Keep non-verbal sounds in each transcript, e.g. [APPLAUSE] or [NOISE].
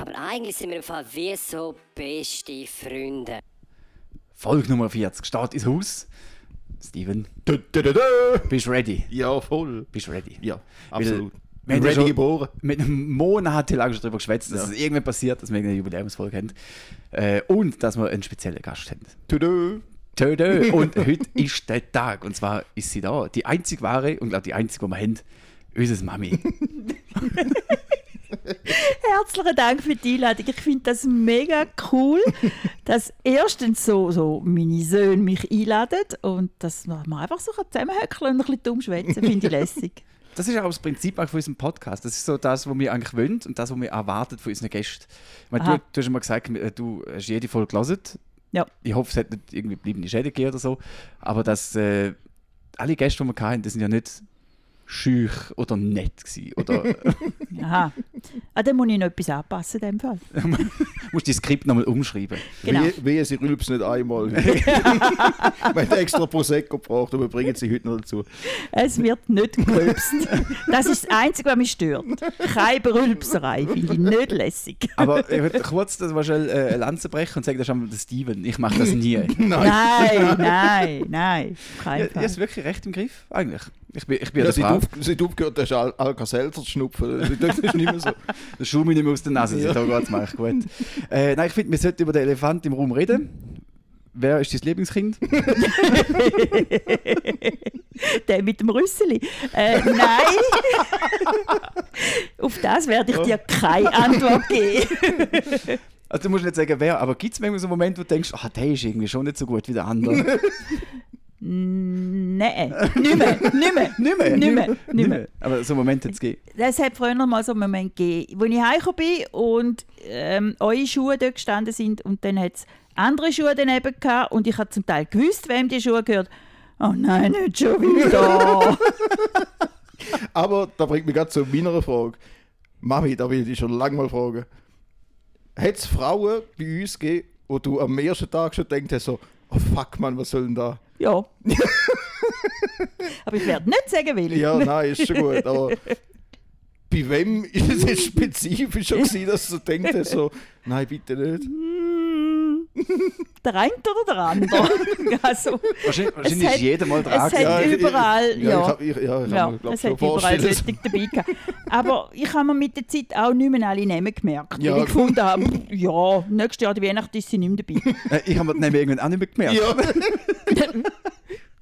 Aber eigentlich sind wir im Fall wie so beste Freunde. Folge Nummer 40 steht ins Haus. Steven, bist du ready? Ja, voll. Bist du ready? Ja, absolut. Wir haben Bin ja ready schon- geboren. Mit einem Monat lang schon darüber geschwätzt, dass Ja. es irgendwann passiert, dass wir eine Jubiläumsfolge haben. Äh, und dass wir einen speziellen Gast haben. Tüdö. Tödö. [LAUGHS] Und heute ist der Tag. Und zwar ist sie da. Die einzig wahre und glaube die einzige, die wir haben. Unsere Mami. [LAUGHS] Herzlichen Dank für die Einladung. Ich finde das mega cool, dass erstens so, so meine Söhne mich einladen und dass man einfach so zusammenhöckeln und ein bisschen dumm schwätzen, finde ich lässig. Das ist auch das Prinzip eigentlich von unserem Podcast. Das ist so das, was wir eigentlich wollen und das, was wir erwarten von unseren Gästen. Ich meine, du, du hast immer gesagt, äh, du hast jede Folge gelesen. Ja. Ich hoffe, es hat nicht irgendwie bleibende Schäden gegeben oder so. Aber dass äh, alle Gäste, die wir hatten, das sind ja nicht schüch oder nett gewesen. Oder [LAUGHS] Aha. Ah, dann muss ich noch etwas anpassen in dem Fall. [LAUGHS] musst das Skript nochmal umschreiben. Genau. Wie, wie sie rülps nicht einmal. [LAUGHS] wir haben extra Prosecco gebraucht und wir bringen sie heute noch dazu. Es wird nicht gerülpst. Das ist das Einzige, was mich stört. Keine Berülpserei, finde ich nicht lässig. Aber ich würde kurz das mal schnell äh, eine Lanze brechen und sagen, das ist einmal der Steven. Ich mache das nie. Nein, nein, nein. Ja, Keinen er Fall. ist wirklich recht im Griff, eigentlich. Ich bin, ich bin Ja, der auf, seit aufgehört hast, Al Alka-Seltzer zu schnupfen. [LAUGHS] Das ist nicht mehr so. Der Schuh mir nicht mehr aus der Nase, Ja. da geht's mir echt gut. Äh, nein, ich finde, wir sollten über den Elefant im Raum reden. Wer ist dein Lieblingskind? [LAUGHS] Der mit dem Rüsseli. Äh, nein. Auf das werde ich dir keine Antwort geben. Also du musst nicht sagen, wer, aber gibt es manchmal so einen Moment, wo du denkst, ah, der ist irgendwie schon nicht so gut wie der andere? [LAUGHS] Nein, [LAUGHS] nicht mehr, nicht mehr. nicht mehr? Nicht mehr, nicht mehr. Aber so einen Moment hat es gegeben. Es hat früher mal so einen Moment gegeben, wo ich heimgekommen bin und ähm, eure Schuhe dort gestanden sind und dann hat es andere Schuhe daneben gehabt und ich habe zum Teil gewusst, wem die Schuhe gehört. Oh nein, nicht schon wieder. [LAUGHS] Aber da bringt mich gerade zu meiner Frage. Mami, da will ich dich schon lange mal fragen. Hat es Frauen bei uns gegeben, wo du am ersten Tag schon denkst, so, oh fuck man, was soll denn da? ja. [LAUGHS] Aber ich werde nicht sagen, welche. Ja, nein, ist schon gut, aber bei wem ist es jetzt spezifisch schon gewesen, dass du denkst, so, nein, bitte nicht? [LAUGHS] Der eine oder der andere. [LAUGHS] also, Wahrscheinlich, wahrscheinlich hat- ist jeder mal es dran. hat. Ja, ich- überall, Ja, ja. ich, hab- ich, ja, ich Ja, kann mir, glaub, es hat überall solche dabei gehabt. Aber ich habe mir mit der Zeit auch nicht mehr alle Namen gemerkt. Ja. Weil ich gefunden habe, [LAUGHS] ja, nächstes Jahr die Weihnachten ist sie nicht mehr dabei. Ich habe mir nämlich irgendwann auch nicht mehr gemerkt. Ja,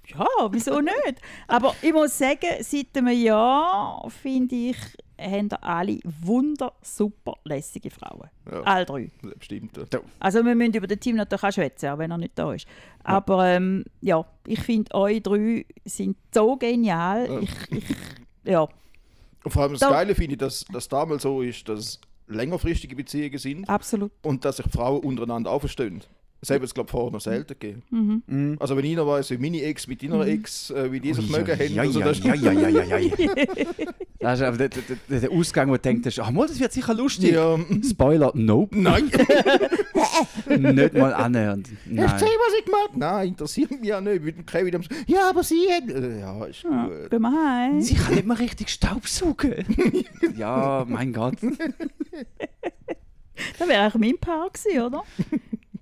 Ja, wieso nicht? Aber ich muss sagen, seit einem Jahr finde ich, haben da alle wunder super lässige Frauen. Ja. Alle drei. das stimmt. ja. Also wir müssen über den Team natürlich auch schwätzen, auch wenn er nicht da ist. Aber ähm, ja, ich finde, euch drei sind so genial. Ja. Ich, ich, ja. Und vor allem das Da- Geile finde ich, dass das damals so ist, dass es längerfristige Beziehungen sind absolut. und dass sich Frauen untereinander auch verstehen. Das haben es, glaube ich, vorher noch selten gegeben. Mhm. Also wenn einer weiß, wie meine Ex mit deiner Ex, äh, wie die sich mögen haben. ja, also ja, das, ja, ja, ja, ja, ja. Das ist aber der, der, der, Ausgang, wo du denkst, ach mal, das wird sicher lustig. ja. Spoiler, nope. Nein, [LAUGHS] Nicht mal annähernd. Nein. erzähl, was ich gemacht habe. Nein, interessiert mich ja nicht. Dem Kevin S- Ja, aber sie hat... Äh, Ja, ist Ja, gut. gehen wir heim. Sie kann nicht mal richtig Staubsaugen. [LAUGHS] ja, mein Gott. [LAUGHS] Das wäre auch mein Paar gewesen, oder?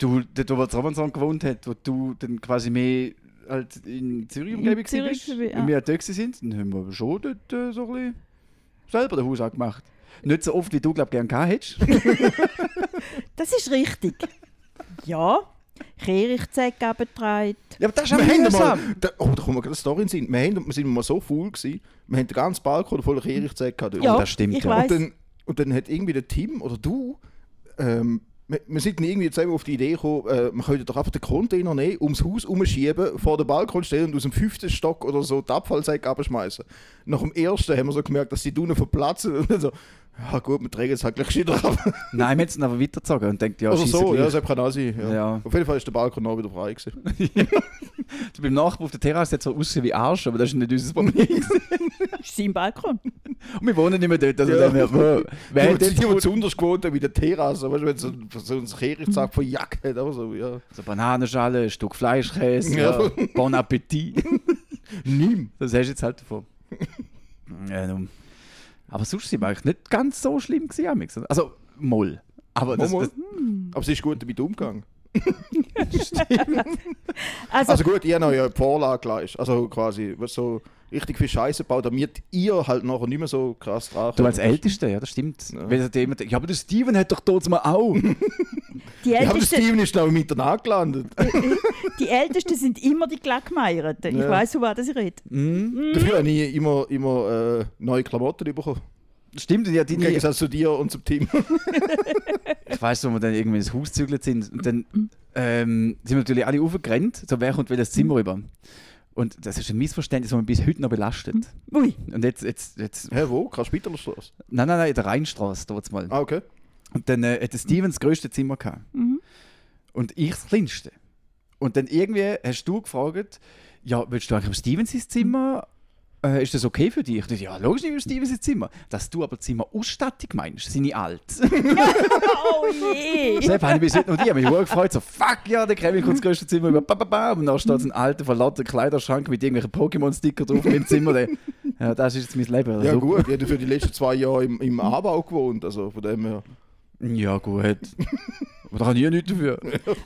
Du, dort, wo der Robinson gewohnt hat, wo du dann quasi mehr halt in Zürich Umgebung bist, ja. wenn wir dort gewesen sind, dann haben wir schon dort äh, so ein bisschen selber den Haushalt gemacht. Nicht so oft, wie du, glaube ich, gerne gehabt hättest. [LAUGHS] Das ist richtig. Ja, Kehrichtsäcke abgetragen. ja, aber das ist Wir auch mühsam. da, oh, da kommen wir gerade eine Story in den Sinn. Wir, haben, wir sind mal so faul gewesen, wir haben den ganzen Balkon voller Kehrichtsäcke gehabt. Ja, das stimmt, ich ja. weiss. Und dann, und dann hat irgendwie der Tim oder du, ähm, wir, sind irgendwie zusammen auf die Idee gekommen, äh, wir könnten doch einfach den Container nehmen, ums Haus umschieben, vor den Balkon stellen und aus dem fünften Stock oder so die Abfallsäcke abschmeißen. Nach dem ersten haben wir so gemerkt, dass die Dünen verplatzen und [LAUGHS] so, Ja gut, wir tragen es halt gleich wieder ab. [LAUGHS] Nein, wir haben es dann aber weitergezogen und denkt, ja, Oder scheisse so, ja, gleich. das kann auch sein. Ja. Ja. Auf jeden Fall ist der Balkon auch wieder frei gewesen. [LAUGHS] Du, beim Nachbar auf der Terrasse hat es so aussehen wie Arsch, aber das ist nicht unser Problem. [LAUGHS] Das ist sein Balkon. und wir wohnen nicht mehr dort. Also Ja. dann, ja, wow. Wer Die, hat die, dort die, die gewohnt? zuunterst gewohnt haben, wie der Terrasse, weißt du, wenn so, so ein Kehrichtsack von Jacke hat, aber so, ja. So Bananenschale, ein Stück Fleischkäse, Ja. ja. Bon Appetit. Nimm. Das hast du jetzt halt davon. ja, nun. Aber sonst sind wir eigentlich nicht ganz so schlimm gewesen. Also, moll. Aber das, das, Aber sie ist gut damit umgegangen. [LAUGHS] Also, Also gut, ich habe noch ja die Vorlage gleich. Also quasi, was so richtig viel Scheiße baut, damit ihr halt nachher nicht mehr so krass dran du als Ältester, ja, das stimmt. Ja. Wenn der jemand denkt, ja, aber der Steven hat doch dort mal auch. [LAUGHS] die, Ja, aber der Steven ist noch im Internat gelandet. [LAUGHS] die Ältesten sind immer die Glackmeierten. Ich Ja. weiss, von was ich rede. Mhm. Dafür habe ich immer, immer äh, neue Klamotten bekommen. Stimmt, ja, Im deine, Gegensatz zu dir und zum Team. [LAUGHS] ich weiss, wo wir dann irgendwie ins Haus gezügelt sind. Und dann ähm, sind wir natürlich alle aufgerannt, so wer kommt welches Zimmer rüber. Und das ist ein Missverständnis, das mich bis heute noch belastet. Ui, Und jetzt, jetzt, jetzt Hä, wo? Karl-Spitalerstraße? nein, nein, nein, in der Rheinstraße, dort mal. Ah, okay. Und dann äh, hat der Steven das grösste Zimmer gehabt. Und ich das kleinste. Und dann irgendwie hast du gefragt, ja, willst du eigentlich im Steven sein Zimmer? Äh, ist das okay für dich? Ich dachte, ja, logisch nicht im Steven sein Zimmer. Dass du aber Zimmerausstattung meinst, sind ich alt. [LAUGHS] [LAUGHS] oh je. Deshalb habe ich bis heute noch die. Ich habe mich gefreut, so, fuck ja, der Kevin kommt ins grösste Zimmer über. Ba, ba, ba. Und dann steht so ein alter, verlauter Kleiderschrank mit irgendwelchen Pokémon-Sticker drauf im Zimmer. Der, ja, das ist jetzt mein Leben. Ja Super. gut, ich habe für die letzten zwei Jahre im, im Anbau gewohnt, also von dem her. Ja, gut. Aber da kann ich ja nichts dafür.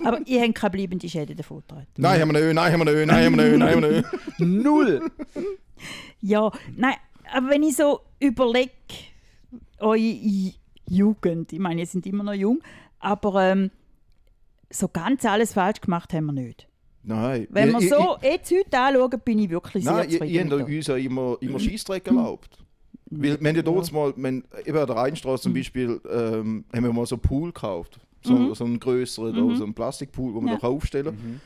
Aber ihr habt keine bleibenden Schäden davon getragen. Nein, haben wir nicht, nein, haben wir nicht, nein, haben wir nicht, nein, haben wir nicht. Null! [LAUGHS] Ja, nein, aber wenn ich so überlege, eure Jugend, ich meine, ihr sind immer noch jung, aber ähm, so ganz alles falsch gemacht haben wir nicht. Nein. Wenn wir Ich- so jetzt heute anschauen, bin ich wirklich sehr Nein, ihr, zufrieden. habt uns ja immer, immer Scheissdreck erlaubt. Weil, wir haben ja dort mal, eben an der Rheinstraße zum Beispiel, ähm, haben wir mal so einen Pool gekauft. So, so einen größeren, da, so einen Plastikpool, den man Ja. kann aufstellen kann.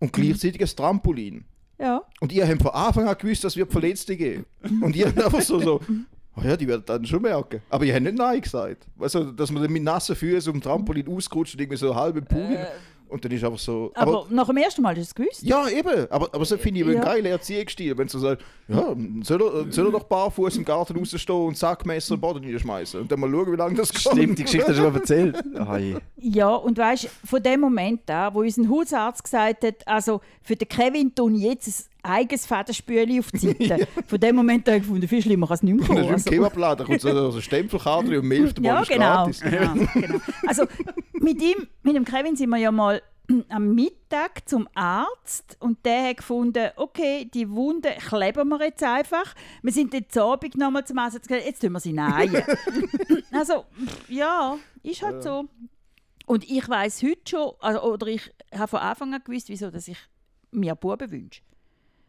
Und gleichzeitig ein Trampolin. Ja, Und ihr habt von Anfang an gewusst, dass wir Verletzte geben. Und ihr habt einfach so, so oh ja, die werden dann schon merken. Aber ihr habt nicht Nein gesagt. Du, dass man dann mit nassen Füßen um Trampolin ausgerutscht und irgendwie so halb im Pool. Und dann ist einfach so. aber, nach dem ersten Mal hast du es gewusst? Ja, eben. Aber, aber so finde ich Ja. einen geilen Erziehungsstil. Wenn du sagst, ja, soll er, soll er doch barfuß im Garten rausstehen und Sackmesser im Boden reinschmeißen. Und dann mal schauen, wie lange das geht. Stimmt, die Geschichte hast du schon mal erzählt. [LAUGHS] Ja, und weißt du, von dem Moment an, wo unser Hausarzt gesagt hat, also für den Kevin tun jetzt ein eigenes Federspüli auf die [LAUGHS] Seite. Von dem Moment an habe ich gefunden, viel schlimmer kann es nicht mehr Das kommen. ist im Kebabladen, da kommt so so eine Stempelkarte und 11. Mal Ja, ist genau. genau, genau. Also mit ihm, mit dem Kevin sind wir ja mal [CLEARS THROAT] am Mittag zum Arzt und der hat gefunden, okay, die Wunde kleben wir jetzt einfach. Wir sind jetzt Abend nochmal zum Arzt gesagt, jetzt tun wir sie nähen. [LAUGHS] also, ja, ist halt so. Und ich weiß heute schon, also, oder ich habe von Anfang an gewusst, wieso dass ich mir Buben wünsche.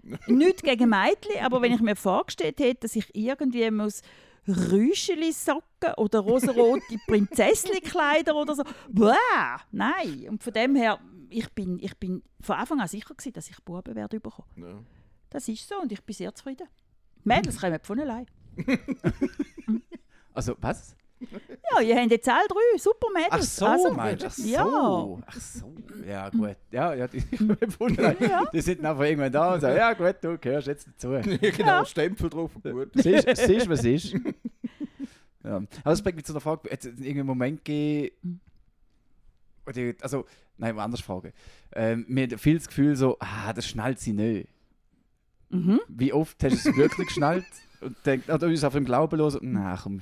[LAUGHS] Nicht gegen Mädchen, aber wenn ich mir vorgestellt hätte, dass ich irgendwie muss Rüscheli Socken oder rosarote [LAUGHS] Prinzesschenkleider oder so. Bäh, nein. Und von dem her, ich bin, ich bin von Anfang an sicher gewesen, dass ich Buben werde bekommen. Ja. Das ist so und ich bin sehr zufrieden. Mädels kommen von allein. [LAUGHS] Also, was? Ja, ihr habt jetzt alle drei super Mädels. Ach so, also, meinst du? Ach so. Ja. Ach so. Ja, gut. Ja, ja, die, [LAUGHS] die sind einfach irgendwann da und sagen, ja gut, du gehörst jetzt dazu. [LAUGHS] Ja, genau, Stempel drauf. Gut. Siehst du, siehst, was ist? [LAUGHS] Ja. Aber das bringt mich zu der Frage, hat es irgendeinen Moment gegeben, also, nein, anders fragen. Ähm, mir hat viel das Gefühl so, ah, das schnallt sie nicht. Mhm. Wie oft hast du es wirklich geschnallt und denkt, oder uns auf dem Glauben los, na komm,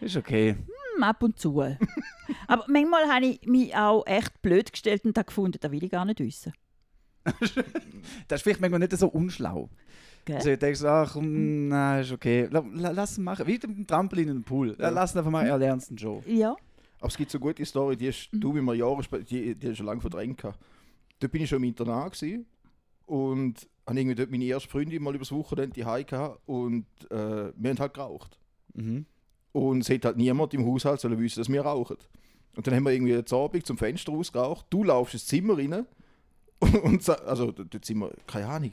ist okay. Hm, ab und zu. [LAUGHS] Aber manchmal habe ich mich auch echt blöd gestellt und habe gefunden, das will ich gar nicht wissen. [LAUGHS] Das ist vielleicht manchmal nicht so unschlau. Gell? Also ich denke so, ach komm, na, ist okay. La, la, lass ihn machen. Wie mit dem Trampolin in den Pool. Ja. Lass ihn einfach mal, er lernt es schon. Ja. Aber es gibt so eine gute Story, die hast du wie mir Jahre später, die, die hast du schon lange verdrängt. gehabt. Dort bin ich schon im Internat gewesen und habe irgendwie dort meine erste Freundin mal übers Wochenende die gehabt und äh, wir haben halt geraucht. Mhm. Und es hat halt niemand im Haushalt sollen wissen, dass wir rauchen. Und dann haben wir irgendwie zu Abend zum Fenster rausgeraucht. Du laufst ins Zimmer rein [LAUGHS] und sa- also dort sind wir, keine Ahnung,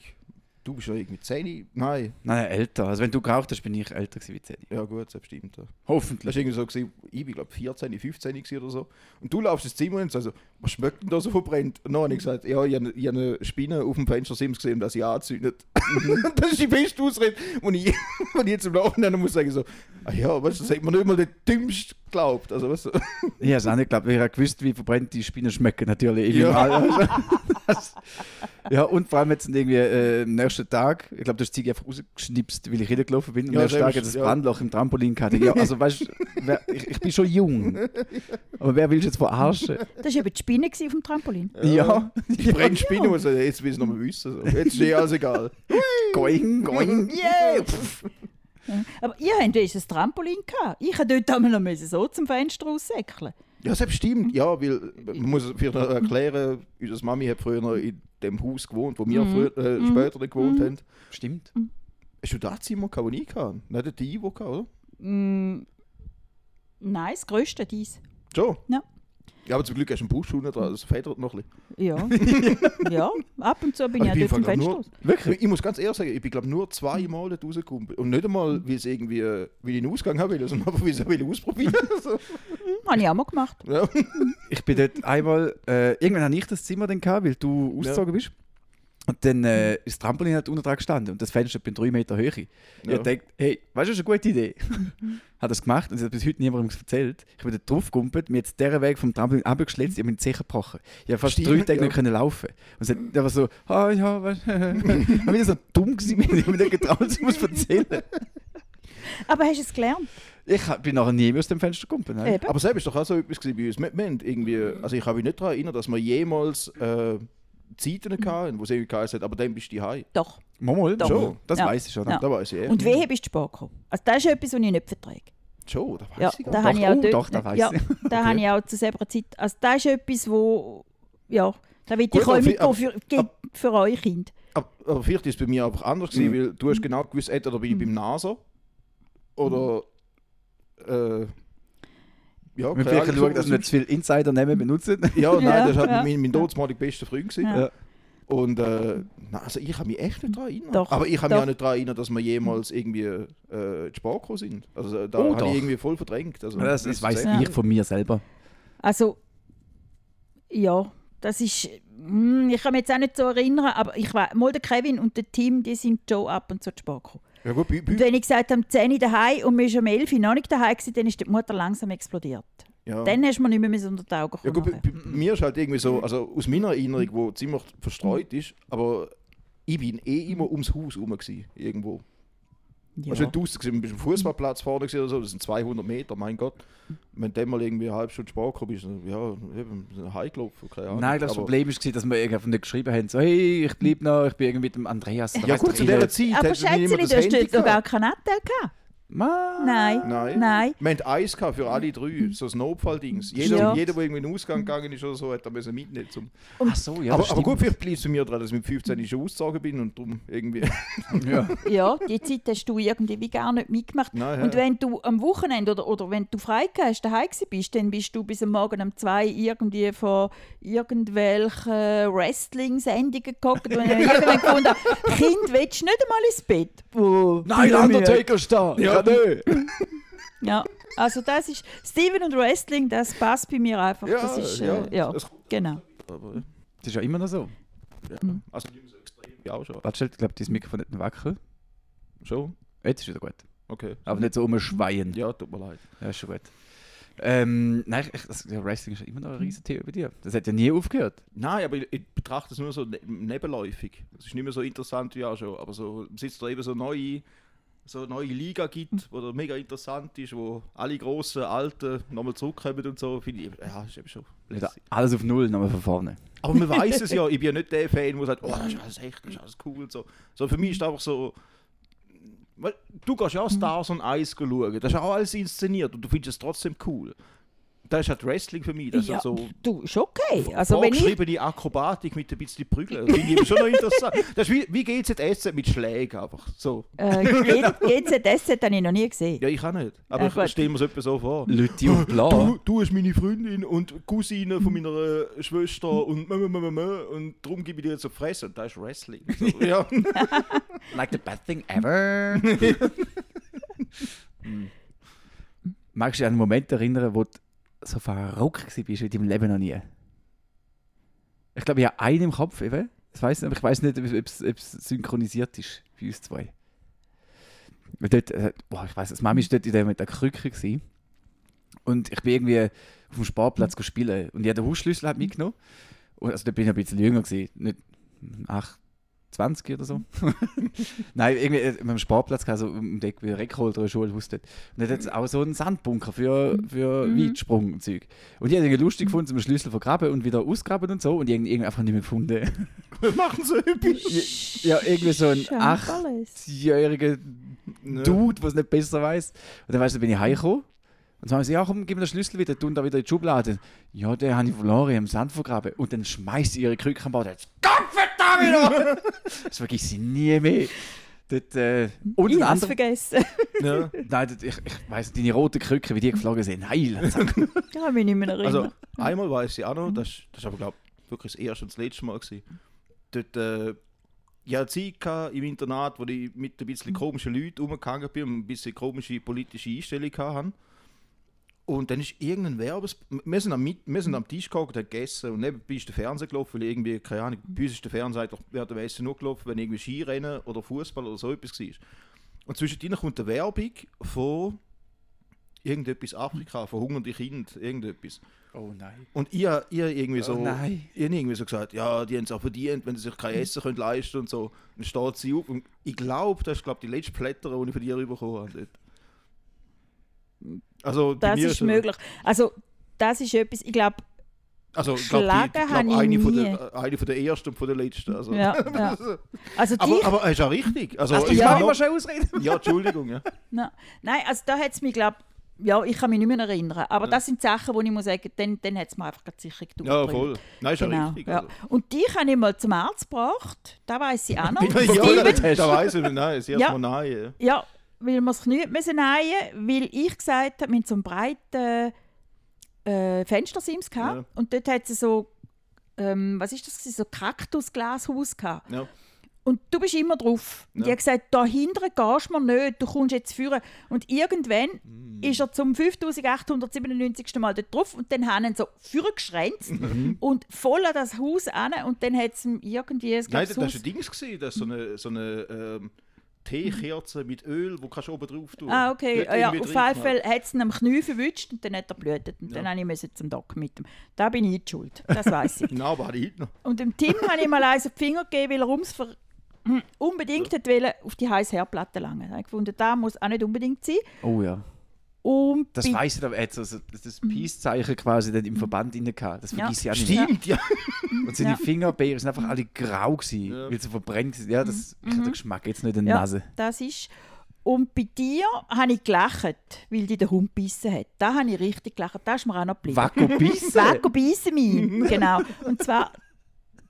du bist ja irgendwie 10. Nein. Nein, älter. Also wenn du geraucht hast, bin ich älter gewesen wie 10. Ja gut, das stimmt. Ja. Das Hoffentlich. war irgendwie so, gewesen, ich bin glaube 14, 15 gewesen oder so. Und du laufst ins Zimmer und sagst so, was schmeckt denn da so verbrennt? Und dann habe ich gesagt, ja, ich habe, ich habe eine Spinne auf dem Fenstersims gesehen, dass sie anzündet. [LAUGHS] das ist die beste Ausrede, wo ich, [LAUGHS] wo ich jetzt im Nachhinein muss sagen so, ah ja, weißt du, das hat man nicht mal der Dümmste geglaubt. Also, weißt du, [LAUGHS] Ich habe es auch nicht geglaubt. Ich habe gewusst, wie verbrennt die Spinnen schmecken, natürlich. Ja. Ja, [LAUGHS] das, ja und vor allem jetzt irgendwie äh, am nächsten Tag, ich glaube, das Ziege einfach rausgeschnipst, weil ich reingelaufen bin. Am Ja, nächsten Tag hat das ja. Brandloch im Trampolin gehabt. Ja, also weißt du, ich, ich bin schon jung. [LAUGHS] Aber wer will jetzt verarschen? Das war eben die Spinne auf dem Trampolin. Ja. die brennt Spinne, muss ich, jetzt will ich es noch mal wissen. So. Jetzt ist eh alles egal. Going, going, yeah. Pff. Aber ihr habt dieses Trampolin gehabt. Ich musste dort einmal noch so zum Fenster raussäckeln. Ja, das stimmt. Ja, weil man muss vielleicht noch erklären, unsere Mami hat früher in dem Haus gewohnt, wo wir früher, äh, später dann gewohnt haben. Stimmt. Hast du das Zimmer gehabt, wo ich hatte? Nicht die Ivo, gehabt, oder? Mm, nein, das grösste dies. Schon? Ja. Ja, aber zum Glück hast du einen Busch unten dran, das federt noch ein Ja. [LAUGHS] ja, ab und zu bin ich auch ich dort zum bin Fenster nur- bisschen. Ich muss ganz ehrlich sagen, ich bin glaube nur zweimal dort rausgekommen. Und nicht einmal, weil, es irgendwie, äh, weil ich einen Ausgang haben will, sondern einfach, weil ich es will ausprobieren [LAUGHS] so. Habe ich auch mal gemacht. ja. Ich bin dort einmal, äh, irgendwann hatte ich das Zimmer dann gehabt, weil du ausgezogen bist. Und dann äh, ist das Trampolin halt unten dran gestanden und das Fenster bei 3 Meter Höhe. Ich Ja. gedacht, hey, weißt du, das ist eine gute Idee. [LAUGHS] hat das gemacht und es hat bis heute niemandem erzählt. Ich bin da drauf gegumpelt, mir jetzt diesen Weg vom Trampolin abgeschlitzt, ich habe meinen Zehen gebrochen. Ich habe fast Stimmt, drei Tage ja. nicht können laufen. Und es hat einfach so, ah ja, weißt du, [LAUGHS] ich bin wieder so dumm gewesen, ich habe mir nicht getraut, ich muss erzählen. Aber hast du es gelernt? Ich bin nachher nie mehr aus dem Fenster gekommen. Aber selbst ist doch auch so etwas gewesen bei uns. Wir, wir irgendwie, also ich kann mich nicht daran erinnern, dass wir jemals äh, Zeiten hatten, wo es irgendwie geheißen hat, aber dann bist du heim. Doch. Mal, Doch. schon. Das Ja. weiß ich schon. Ja. Da weiß ich eh. Und wehe bist du spät gekommen. Also das ist etwas, was ich nicht verträge. Schon, da weiß Ja, ich gar da nicht. habe ich auch oh, dort, doch, da weiss ja, ich. da [LAUGHS] habe ich auch zu selber Zeit. Also das ist etwas, wo ja, da will Gut, ich aber mitgehen für- für, für, für euch Kind. Aber, aber vielleicht ist es bei mir einfach anders gewesen, weil du hast genau gewusst, entweder bin ich beim NASA oder äh, ja, Wir Ahnung, schauen, dass wir nicht zu viel Insider-Namen benutzen. [LAUGHS] Ja, nein, Ja, das war ja. mein, mein damalig bester Freund. Gewesen. Ja. Ja. Und äh, nein, also ich kann mich echt nicht daran erinnern. Doch, Aber ich kann mich auch nicht daran erinnern, dass wir jemals irgendwie äh, in die Spar gekommen sind. Also äh, da Oh, habe ich irgendwie voll verdrängt. Also, Das, das weiß sagt. ich von mir selber. Also ja, das ist hm, ich kann mich jetzt auch nicht so erinnern, aber ich weiß, mal der Kevin und der Tim, die sind schon ab und zu gekommen. Ja gut, bei, bei, wenn ich gesagt habe, um 10 Uhr daheim und wir waren um 11 Uhr noch nicht daheim, gewesen, dann ist die Mutter langsam explodiert. ja. Dann hast du mir nicht mehr unter die Augen Ja, gut, bei, bei mir ist halt irgendwie so, also aus meiner Erinnerung, wo ziemlich verstreut ist, aber ich bin eh immer ums Haus herum irgendwo. Ja. Also du bist am Fußballplatz vorne gewesen oder so, das sind 200 Meter, mein Gott. Wenn du mal irgendwie eine halbe Stunde spät gekommen bist, dann, ja, eben, heimgelaufen, keine Ahnung. Nein, das Aber- Problem war, dass wir irgendwie nicht geschrieben haben, so, hey, ich bleib noch, ich bin irgendwie mit dem Andreas. Ja gut, zu ich dieser nicht. Zeit aber das du hast dort noch gar keinen Nattel gehabt. Ma. Nein. Nein. Nein. Wir hatten Eis gehabt für alle drei, so ein Notfalldings. Jeder, Ja. jeder, der irgendwie in den Ausgang gegangen ist oder so, hat da müssen mitnehmen. Zum Ach so, ja, aber, aber gut, vielleicht bleibt es bei mir dran, dass ich mit 15 schon ausgezogen bin und darum irgendwie... [LAUGHS] Ja. Ja, die Zeit hast du irgendwie wie gar nicht mitgemacht. Nein, Und ja. wenn du am Wochenende oder, oder wenn du frei hast, daheim bist, dann bist du bis am Morgen um zwei irgendwie von irgendwelchen Wrestling-Sendungen geguckt und dann irgendwann gefunden, Kind, willst du nicht einmal ins Bett? Oh, Nein. Undertaker ist da! Ja. Ja, nö! [LAUGHS] Ja, also das ist, Steven und Wrestling, das passt bei mir einfach. Ja, das ist, ja, äh, ja, das- genau. Das ist ja immer noch so. ja. Mhm. Also nicht mehr so extrem wie auch schon. Warte, ich glaube, dein Mikrofon nicht wackeln. Schon? Jetzt ist wieder gut. Okay. Aber nicht so umschweien. Ja, Ja, tut mir leid. ist schon gut. Ähm, nein, ich, das, ja, Wrestling ist ja immer noch ein riesen Thema bei dir. Das hat ja nie aufgehört. Nein, aber ich, ich betrachte es nur so ne nebenläufig. Es ist nicht mehr so interessant wie auch schon. Aber so, seit es da eben so neue, so eine neue Liga gibt, wo da mega interessant ist, wo alle grossen, alten nochmal zurückkommen und so, finde ich, ja, ist eben schon lässig. alles auf Null, nochmal von vorne. Aber man weiß es [LAUGHS] ja, ich bin ja nicht der Fan, der sagt, oh, das ist alles echt, das ist alles cool. und So, so für mich ist es einfach so, weil, du gehst ja auch Stars on Ice schauen, das ist auch alles inszeniert und du findest es trotzdem cool. Das ist halt Wrestling für mich. Das ja, halt so du, ist okay. Also wenn ich, Akrobatik mit ein bisschen Prügeln. Das finde ich schon noch interessant. Das ist wie, wie GZS mit Schlägen einfach. So. äh, GZSZ habe ich noch nie gesehen. Ja, ich auch nicht. Aber Ja, ich stelle mir es so vor. Leute und bla. Du, du bist meine Freundin und Cousine von meiner äh, Schwester und mö, mö, mö, mö, mö, und darum gebe ich dir jetzt auf die Fresse. Und das ist Wrestling. So, [LAUGHS] ja. [LAUGHS] Like the best thing ever. Hm. [LAUGHS] Magst du dich an einen Moment erinnern, wo du so verrückt warst wie deinem Leben noch nie? Ich glaube, ich habe einen im Kopf. Ich weiß nicht, aber ich weiß nicht, ob es, synchronisiert ist bei uns zwei. Dort, äh, boah, ich weiß, das Mami war dort in der, mit der Krücke. Gewesen. Und ich bin irgendwie auf dem Sportplatz go spielen. Und ich habe den Hausschlüssel halt mitgenommen. Und, also da bin ich ein bisschen jünger, gewesen. nicht 8, 20 oder so. [LAUGHS] Nein, irgendwie äh, am Sportplatz gehabt, so um Deck wie Reckholt oder Schulhaus dort. Und dort hat es auch so einen Sandbunker für, für Mhm. Weitsprung und Zeug. Und ich habe irgendwie lustig gefunden, zum Schlüssel vergraben und wieder ausgraben und so. Und irgendwie irgendwie einfach nicht mehr gefunden. [LAUGHS] Wir machen so etwas. ja, irgendwie so ein Scheint alles. achtjähriger Ja. Dude, der es nicht besser weiß. Und dann weißt du, bin ich heimgekommen. Und dann haben sie, ja komm, gib mir den Schlüssel wieder, tun da wieder in die Schublade. Ja, den habe ich verloren, im Sand vergraben. Und dann schmeißt sie ihre Krücke am Boden. Jetzt Gott verdammt! [LAUGHS] das vergiss ich nie mehr. Dort, äh, und Ich ein habe es anderer, vergessen. [LAUGHS] Ja. nein, dort, ich, ich weiss, deine roten Krücken, wie die geflogen sind. Heil! Ich [LAUGHS] kann mich nicht mehr erinnern. Also, einmal weiß ich auch noch, das, das ist aber, glaube ich, wirklich das erste und das letzte Mal. Gewesen. Dort, äh, ich hatte Zeit im Internat, wo ich mit ein bisschen komischen Leuten umgegangen bin und ein bisschen komische politische Einstellungen hatte. Und dann ist irgendein Werbes... Wir sind am, wir sind am Tisch gehockt, haben gegessen und nebenbei ist der Fernseher gelaufen, weil irgendwie, keine Ahnung, bei uns ist der Fernseher eigentlich während der Essen nur gelaufen, wenn irgendwie Skirennen oder Fußball oder so etwas war. Und zwischendrin kommt eine Werbung von irgendetwas Afrika, von hungernde Kinder, irgendetwas. Oh nein. Und ihr, ihr irgendwie so, Oh nein. ihr irgendwie so gesagt, ja, die haben es auch verdient, wenn sie sich kein Essen können leisten und so. Dann steht sie auf und ich glaube, das ist glaub, die letzte Blätter, die ich von dir bekommen habe. Also, das mir ist schon- möglich. Also, das ist etwas, ich glaube, Also, ich glaube, glaub, habe ich eine, von nie. der, eine von der ersten und von der letzten. Also. ja, [LAUGHS] ja. Also aber, aber es ist auch richtig. Also, Also, ich Ja. kann immer schon ausreden. ja, Entschuldigung. Ja. [LAUGHS] Nein, nein, also da hat es mich, glaube ja, ich kann mich nicht mehr erinnern. Aber das sind Sachen, wo ich muss sagen, dann, dann hat es mir einfach gerade sicher ja, durchgebrüllt. voll. Nein, ist ja Genau, richtig. ja. Also. Und dich habe ich mal zum Arzt gebracht. Da weiß ich auch noch. [LAUGHS] Ja, Steven? da, da weiss ich nicht. Nein, das erste Ja. Mal nein. Ja. Weil wir es nicht müssen nähen, weil ich gesagt habe, wir hatten so einen breiten äh, Fenstersims gehabt. Ja. und dort hat es so, ähm, was ist das, so Kaktusglashaus gehabt. Ja. Und du bist immer drauf. Und Ja. ich habe gesagt, da hinten gehst du mir nicht, du kommst jetzt führen. Und irgendwann Mm. ist er zum 5897. Mal dort drauf und dann haben ihn so vorgeschränzt [LAUGHS] Mhm. und voll an das Haus an und dann hat es irgendwie... Nein, glaub, das war ein Dings, gewesen, das so eine, so eine ähm, Teekerze mit Öl, wo kannst du oben drauf tun. Ah, okay. Dort Ah, ja, auf jeden. Fall hat es ihn am Knie verwünscht und dann hat er blutet. Und Ja. dann habe ich zum Doc mit ihm. Da bin ich die schuld, das weiß ich. [LAUGHS] Nein, aber ich heute noch. Und dem Tim habe ich mal eins auf die Finger gegeben, weil er ums ver hm, unbedingt hat wollen, auf die heiße Herdplatte langen. Da habe ich gefunden, das muss auch nicht unbedingt sein. Oh ja. Und Das ich, aber er hat so, so das Peace-Zeichen quasi dann im Verband inne gehabt. Das Ja. vergiss ich auch nicht. Stimmt, ja. [LAUGHS] Und seine Ja. Fingerbeeren sind einfach alle grau gewesen, Ja. weil sie verbrennt waren. Ja, das, ich habe den Geschmack jetzt nicht in der Mhm. Ja. Nase. das ist... Und bei dir habe ich gelacht, weil dich der Hund gebissen hat. Da habe ich richtig gelacht. Da ist mir auch noch geblieben. Wacko Bissen? [LAUGHS] Wacko beißen mich. [LAUGHS] genau. Und zwar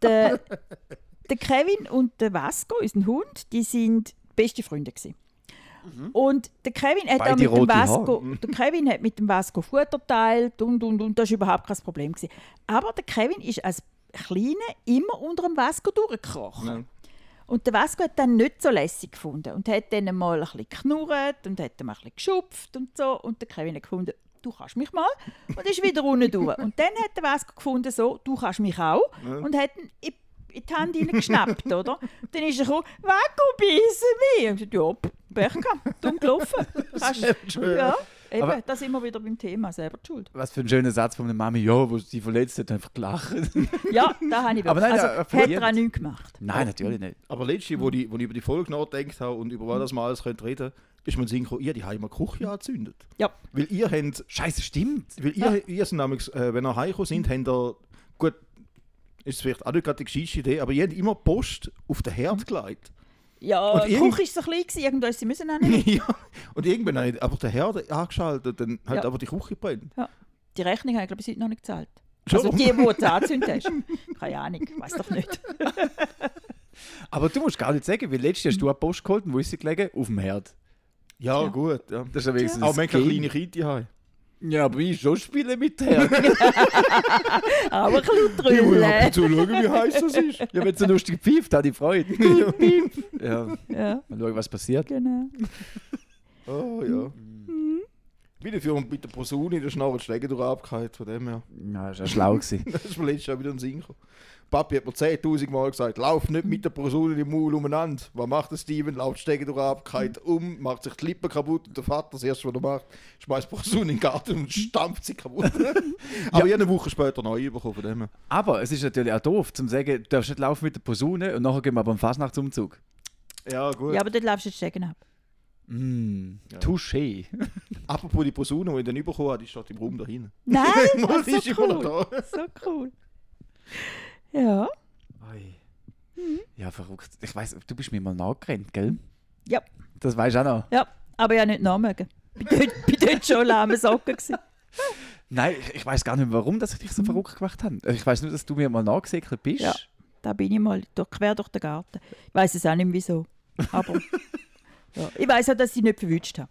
der, der Kevin und der Vasco, unser Hund, die sind beste Freunde gewesen. Und der Kevin hat Beide auch mit dem Vasco, der Kevin hat mit dem Vasco Futter teilt und und und das ist überhaupt kein Problem gewesen. Aber der Kevin ist als Kleiner immer unter dem Vasco durchgekrochen. Ja. Und der Vasco hat dann nicht so lässig gefunden und hat dann mal ein bisschen geknurrt und hat dann mal ein bisschen geschupft und so. Und der Kevin hat gefunden, du kannst mich mal. Und ist wieder unten durch. Und dann hat der Vasco gefunden, so, du kannst mich auch. Und hat ihn in, die Hand geschnappt, oder? Dann ist er gekommen, Vasco, beißen mich. Und ich gesagt, ja, Pech gehabt, dumm gelaufen. [LAUGHS] Kannst, ja, eben, Aber- da sind wir wieder beim Thema, selber die schuld. Was für ein schöner Satz von der Mami, ja, wo sie verletzt hat, einfach gelacht. [LAUGHS] Ja, da habe ich Aber wirklich. nein, also, ja, hat er auch nichts gemacht. Nein, natürlich nicht. Aber letztens, wo ich, wo ich über die Folge nachgedacht habe und über was das mal alles könnt reden ist Sinn gekommen, ihr die Heime Küche angezündet. Ja. Weil ihr habt, Scheiße, stimmt. weil ihr, ihr sind nämlich, äh, wenn ihr heimgekommen sind, habt ihr, gut, ist vielleicht auch nicht gerade die gescheiteste Idee, aber ihr habt immer Post auf den Herd gelegt. Ja, Und die Küche war so klein, gewesen, irgendwann sie müssen auch nicht. [LAUGHS] ja. Und irgendwann habe ich einfach den Herd angeschaltet, dann halt Ja. einfach die Küche brennt. die Rechnung habe ich glaube ich heute noch nicht gezahlt. Schon? Also die, die du angezündet hast. Keine Ahnung, weiß doch nicht. [LAUGHS] Aber du musst gar nicht sagen, weil letztes Jahr hast du eine Post geholt und wo ist sie gelegen? Auf dem Herd. Ja, Ja. gut. Ja. Das ist ja wenigstens Auch ein manchmal Game. kleine Kinder haben. Ja, aber ich schon spielen mit Herd. [LAUGHS] Aber ein bisschen Ich will ab drüllen. und zu schauen, wie heiß das ist. ja, wenn es so lustig pfeift, habe ich Freude. ja, Ja, mal schauen, was passiert. genau. [LAUGHS] Oh ja. Wieder für mit der Posaune der Schnarre die Schläge durch abgehalten, von dem her. Ja, das war ja schlau. [LAUGHS] Das ist mir letztes Jahr wieder in den Sinn gekommen. Papi hat mir 10.000 Mal gesagt, lauf nicht mit der Posaune im Maul umeinander. Was macht der Steven? Lauft Stege durch abgehalten um, macht sich die Lippen kaputt und der Vater, das erste, was er macht, schmeißt die Posaune in den Garten und stampft sie kaputt. [LAUGHS] Aber ich habe eine Woche später neu bekommen, von dem. Aber es ist natürlich auch doof, zum sagen, du darfst nicht laufen mit der Posaune und nachher gehen wir aber am Fasnachtsumzug. Ja, gut. Ja, aber dort laufst du jetzt Stegen ab. Mm, Ja. Touché. [LAUGHS] Apropos die Posaune, die ich dann bekommen habe, die steht im Raum da hinten. Nein, [LAUGHS] so ist immer noch cool. da. So cool. Ja. Oi. Ja, verrückt. Ich weiß, du bist mir mal nachgerannt, gell? Ja. Das weißt du auch noch. Ja, aber ja nicht nachmögen. Ich bin dort, schon [LAUGHS] lahme Socken gewesen. Nein, ich, ich weiß gar nicht, warum dass ich dich so verrückt gemacht habe. Ich weiß nur, dass du mir mal nachgesegelt bist. Ja. Da bin ich mal durch, quer durch den Garten. Ich weiß es auch nicht wieso. Aber [LAUGHS] ja. ich weiß auch, dass ich nicht verwünscht habe.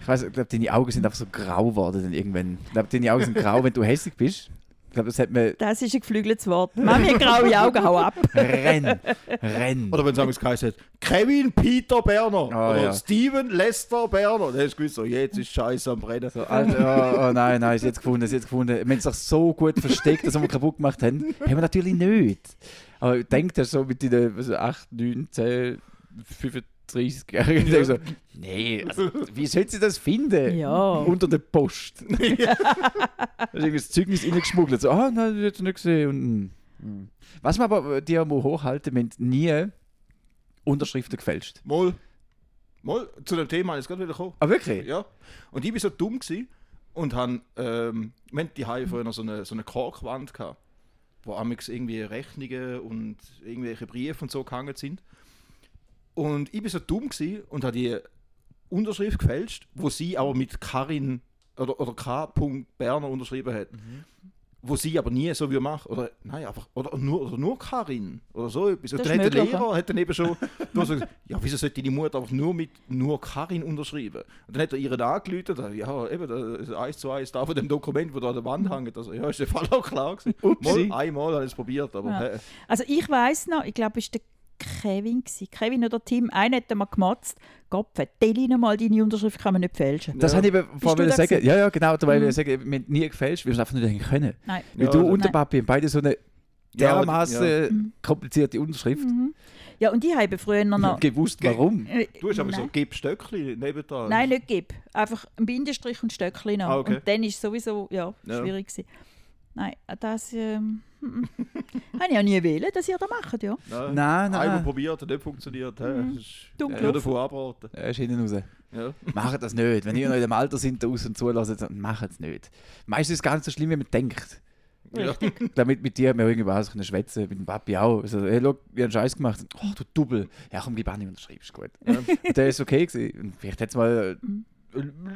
Ich weiß, ich glaube, deine Augen sind einfach so grau geworden dann irgendwann. Ich glaube, deine Augen sind grau, wenn du hässlich bist. Ich glaube, das hat mir Das ist ein geflügeltes Wort. Mami hat graue Augen, hau ab. [LAUGHS] renn, renn. Oder wenn es geheißen hat, Kevin Peter Berner. oder ja. Steven Lester Berner. Dann hast du gewusst, so, jetzt ist Scheiße am Brennen. So, Alter, oh, oh nein, nein, ist jetzt gefunden, ist jetzt gefunden. Wir haben es doch so gut versteckt, dass wir kaputt gemacht haben. Haben wir natürlich nicht. Aber ich denke, das so mit deinen was, 8, 9, 10, 35 Jahren. [LAUGHS] Ich denke so, nee, also, wie soll sie das finden? Ja. Unter der Post. [LAUGHS] [LAUGHS] ist irgendwie das Zeugnis reingeschmuggelt. So, ah, nein, das hat sie nicht gesehen. Und, mm. Was wir aber äh, dir mal hochhalten, wir haben nie Unterschriften gefälscht. Mal, mal, zu dem Thema ist gerade wieder gekommen. Ah, wirklich? Ja. Und ich war so dumm gewesen und han, ähm, die Haie früher noch so eine, so eine Korkwand gehabt, wo amix irgendwie Rechnungen und irgendwelche Briefe und so gehangen sind. Und ich war so dumm gewesen und habe die Unterschrift gefälscht, wo sie aber mit Karin oder, oder K. Berner unterschrieben hat. Wo sie aber nie so wie macht. Oder nein, einfach. Oder nur, oder nur Karin. Oder so etwas. Und Das dann ist hat der Lehrer hat dann eben schon du hast gesagt, ja, wieso sollte deine Mutter einfach nur mit nur Karin unterschreiben? Und dann hat er ihren angeläutet, ja, eben, das ist eins zu eins da von dem Dokument, wo da an der Wand hängt. Also, ja, ist der Fall auch klar gewesen. Mal, einmal habe ich es probiert, aber Ja. äh, Also ich weiß noch, ich glaube, war der Kevin. Gewesen. Kevin oder Tim, einer hat mal gemotzt. Gott, vertell ihnen mal, deine Unterschrift kann man nicht fälschen. Das Ja. habe ich vorher sagen. gewesen? Ja, ja, genau. Da wollte ich Mhm. sagen, wir haben nie gefälscht, wir haben es einfach nicht können. Nein. Weil Ja, du und der. Papi haben beide so eine Ja, dermaßen ja. Mhm. komplizierte Unterschrift. Ja, und ich habe früher noch... Gewusst, Ge- warum. Äh, du hast aber so nein. gib Stöckli neben da. Nein, nicht gib. Einfach ein Bindestrich und Stöckchen noch. Ah, okay. Und dann ist es sowieso ja, Ja. schwierig gewesen. Nein, das ähm, [LAUGHS] habe ich ja nie wählen, dass ihr das macht, ja. Nein, Nein, Einmal nein. probiert, hat nicht funktioniert. hä? Mhm. Dumm Ich würde davon abraten. Er ist hinten raus. Ja. Macht das nicht. Wenn ihr noch in dem Alter sind, da aus und zulassen, dann macht es nicht. Meistens ist es gar nicht so schlimm, wie man denkt. Ja. [LAUGHS] Damit mit dir haben wir irgendwas können schwätzen, mit dem Papi auch. Also, hey, look, ich habe einen Scheiß gemacht. Oh, du Double. Ja, komm, gib an, und unterschreibst gut. Und der ist okay gewesen. Und vielleicht hätte es mal eine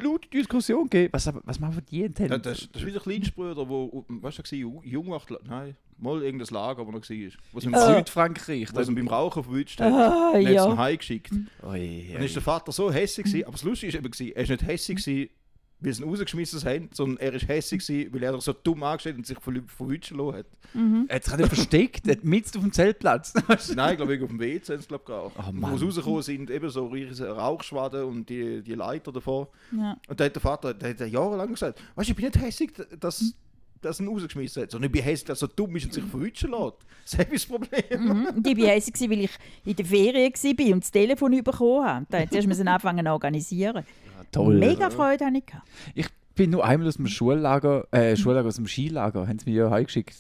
laute Diskussion gegeben. Was, was man verdient Ja, haben. das, das ist wie der Kleinstbrüder, wo, weißt du, war, jung macht, nein, mal irgendein Lager, wo er war. Was In beim- Südfrankreich. was ihn beim Rauchen verwünscht hat. Ah, Dann hat ja. ihn heimgeschickt. Oi, Dann ist der Vater so hässlich gewesen, aber das Lustige ist eben, er ist nicht hässlich gewesen, weil sie ihn rausgeschmissen haben, sondern er ist hässlich gewesen, weil er doch so dumm angestellt und sich verwünschen lassen hat. Er hat sich nicht versteckt, er mitten auf dem Zeltplatz. [LAUGHS] Nein, ich glaube, auf dem WC haben sie glaub, geraucht. Oh, Wo sie rausgekommen sind, eben so riesige Rauchschwaden und die, die Leiter davor. ja. Und da hat der Vater der hat jahrelang gesagt, weißt du, ich bin nicht hässlich, dass, dass er ihn rausgeschmissen hat, sondern ich bin hässlich, dass er dumm ist und sich verwünschen lässt. Das ist das Problem. Mhm. Und ich war hässlich, weil ich in der Ferien war und das Telefon bekommen habe. Da musste man anfangen zu organisieren. Toll. Mega Freude hatte ich. gehabt. Ich bin nur einmal aus dem Schullager, äh, Schullager, aus dem Skilager, haben sie mich ja heimgeschickt.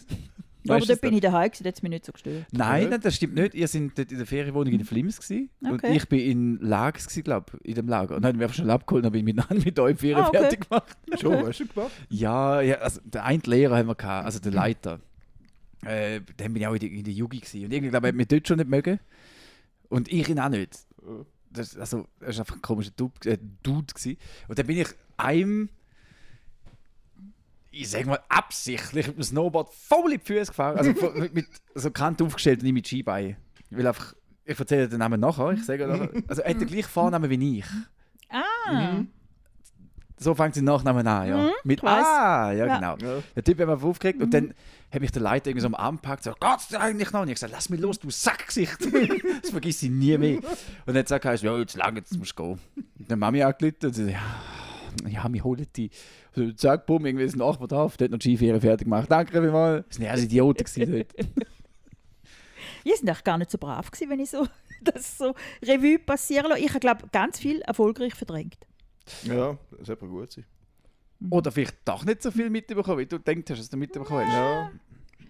Aber Weißt du dort bin das ich daheim, gewesen, da hat es mich nicht so gestört. Nein, nein, das stimmt nicht. Ihr seid dort in der Ferienwohnung in Flims gewesen, und Okay. ich bin in Lags glaube in dem Lager. Und dann haben wir einfach schon abgeholt und bin ich mit, [LAUGHS] mit euch die Ferien Ah, okay. fertig gemacht. Schon, weißt du gemacht? Ja, ja also der eine Lehrer haben wir gehabt, also der Leiter. Äh, dann bin ich auch in der, in der Jugend gewesen. Und irgendwie glaube ich, hat mich dort schon nicht mögen. Und ich ihn auch nicht. Das, also, er war einfach ein komischer Dude, äh, Dude gewesen. Und dann bin ich einem ich sag mal, absichtlich mit dem Snowboard voll in die Füße gefahren. Also mit, mit so Kante aufgestellt und nicht mit Skibein. Ich will einfach, ich erzähle den Namen nachher. Ich sage nachher. Also er hat den gleichen Vornamen wie ich. Ah, So fängt sein Nachnamen an, ja. mit weiss. Ah, ja, Ja. genau. Ja. Der Typ hat mich aufgeregt und dann hat mich der Leiter irgendwie so am Arm gepackt und gesagt, geht's dir eigentlich noch? Und ich gesagt, lass mich los, du Sackgesicht. [LAUGHS] das vergiss ich nie mehr. Und dann hat er gesagt, ja, jetzt lang, jetzt musst du gehen. Und dann Mami angerufen und sie ja, ja, wir holen die. Also, zack, bumm, irgendwie ist ein Nachbar da, der hat noch die Skiferien fertig gemacht. Danke vielmals. Das waren ja Idioten dort. [LAUGHS] ihr seid eigentlich gar nicht so brav gewesen, wenn ich so [LAUGHS] das so Revue passieren lasse. Ich habe, glaube ganz viel erfolgreich verdrängt. Ja, das sollte gut sein. Oder vielleicht doch nicht so viel mitbekommen, wie du denkst, dass du mitbekommen hast. Ja.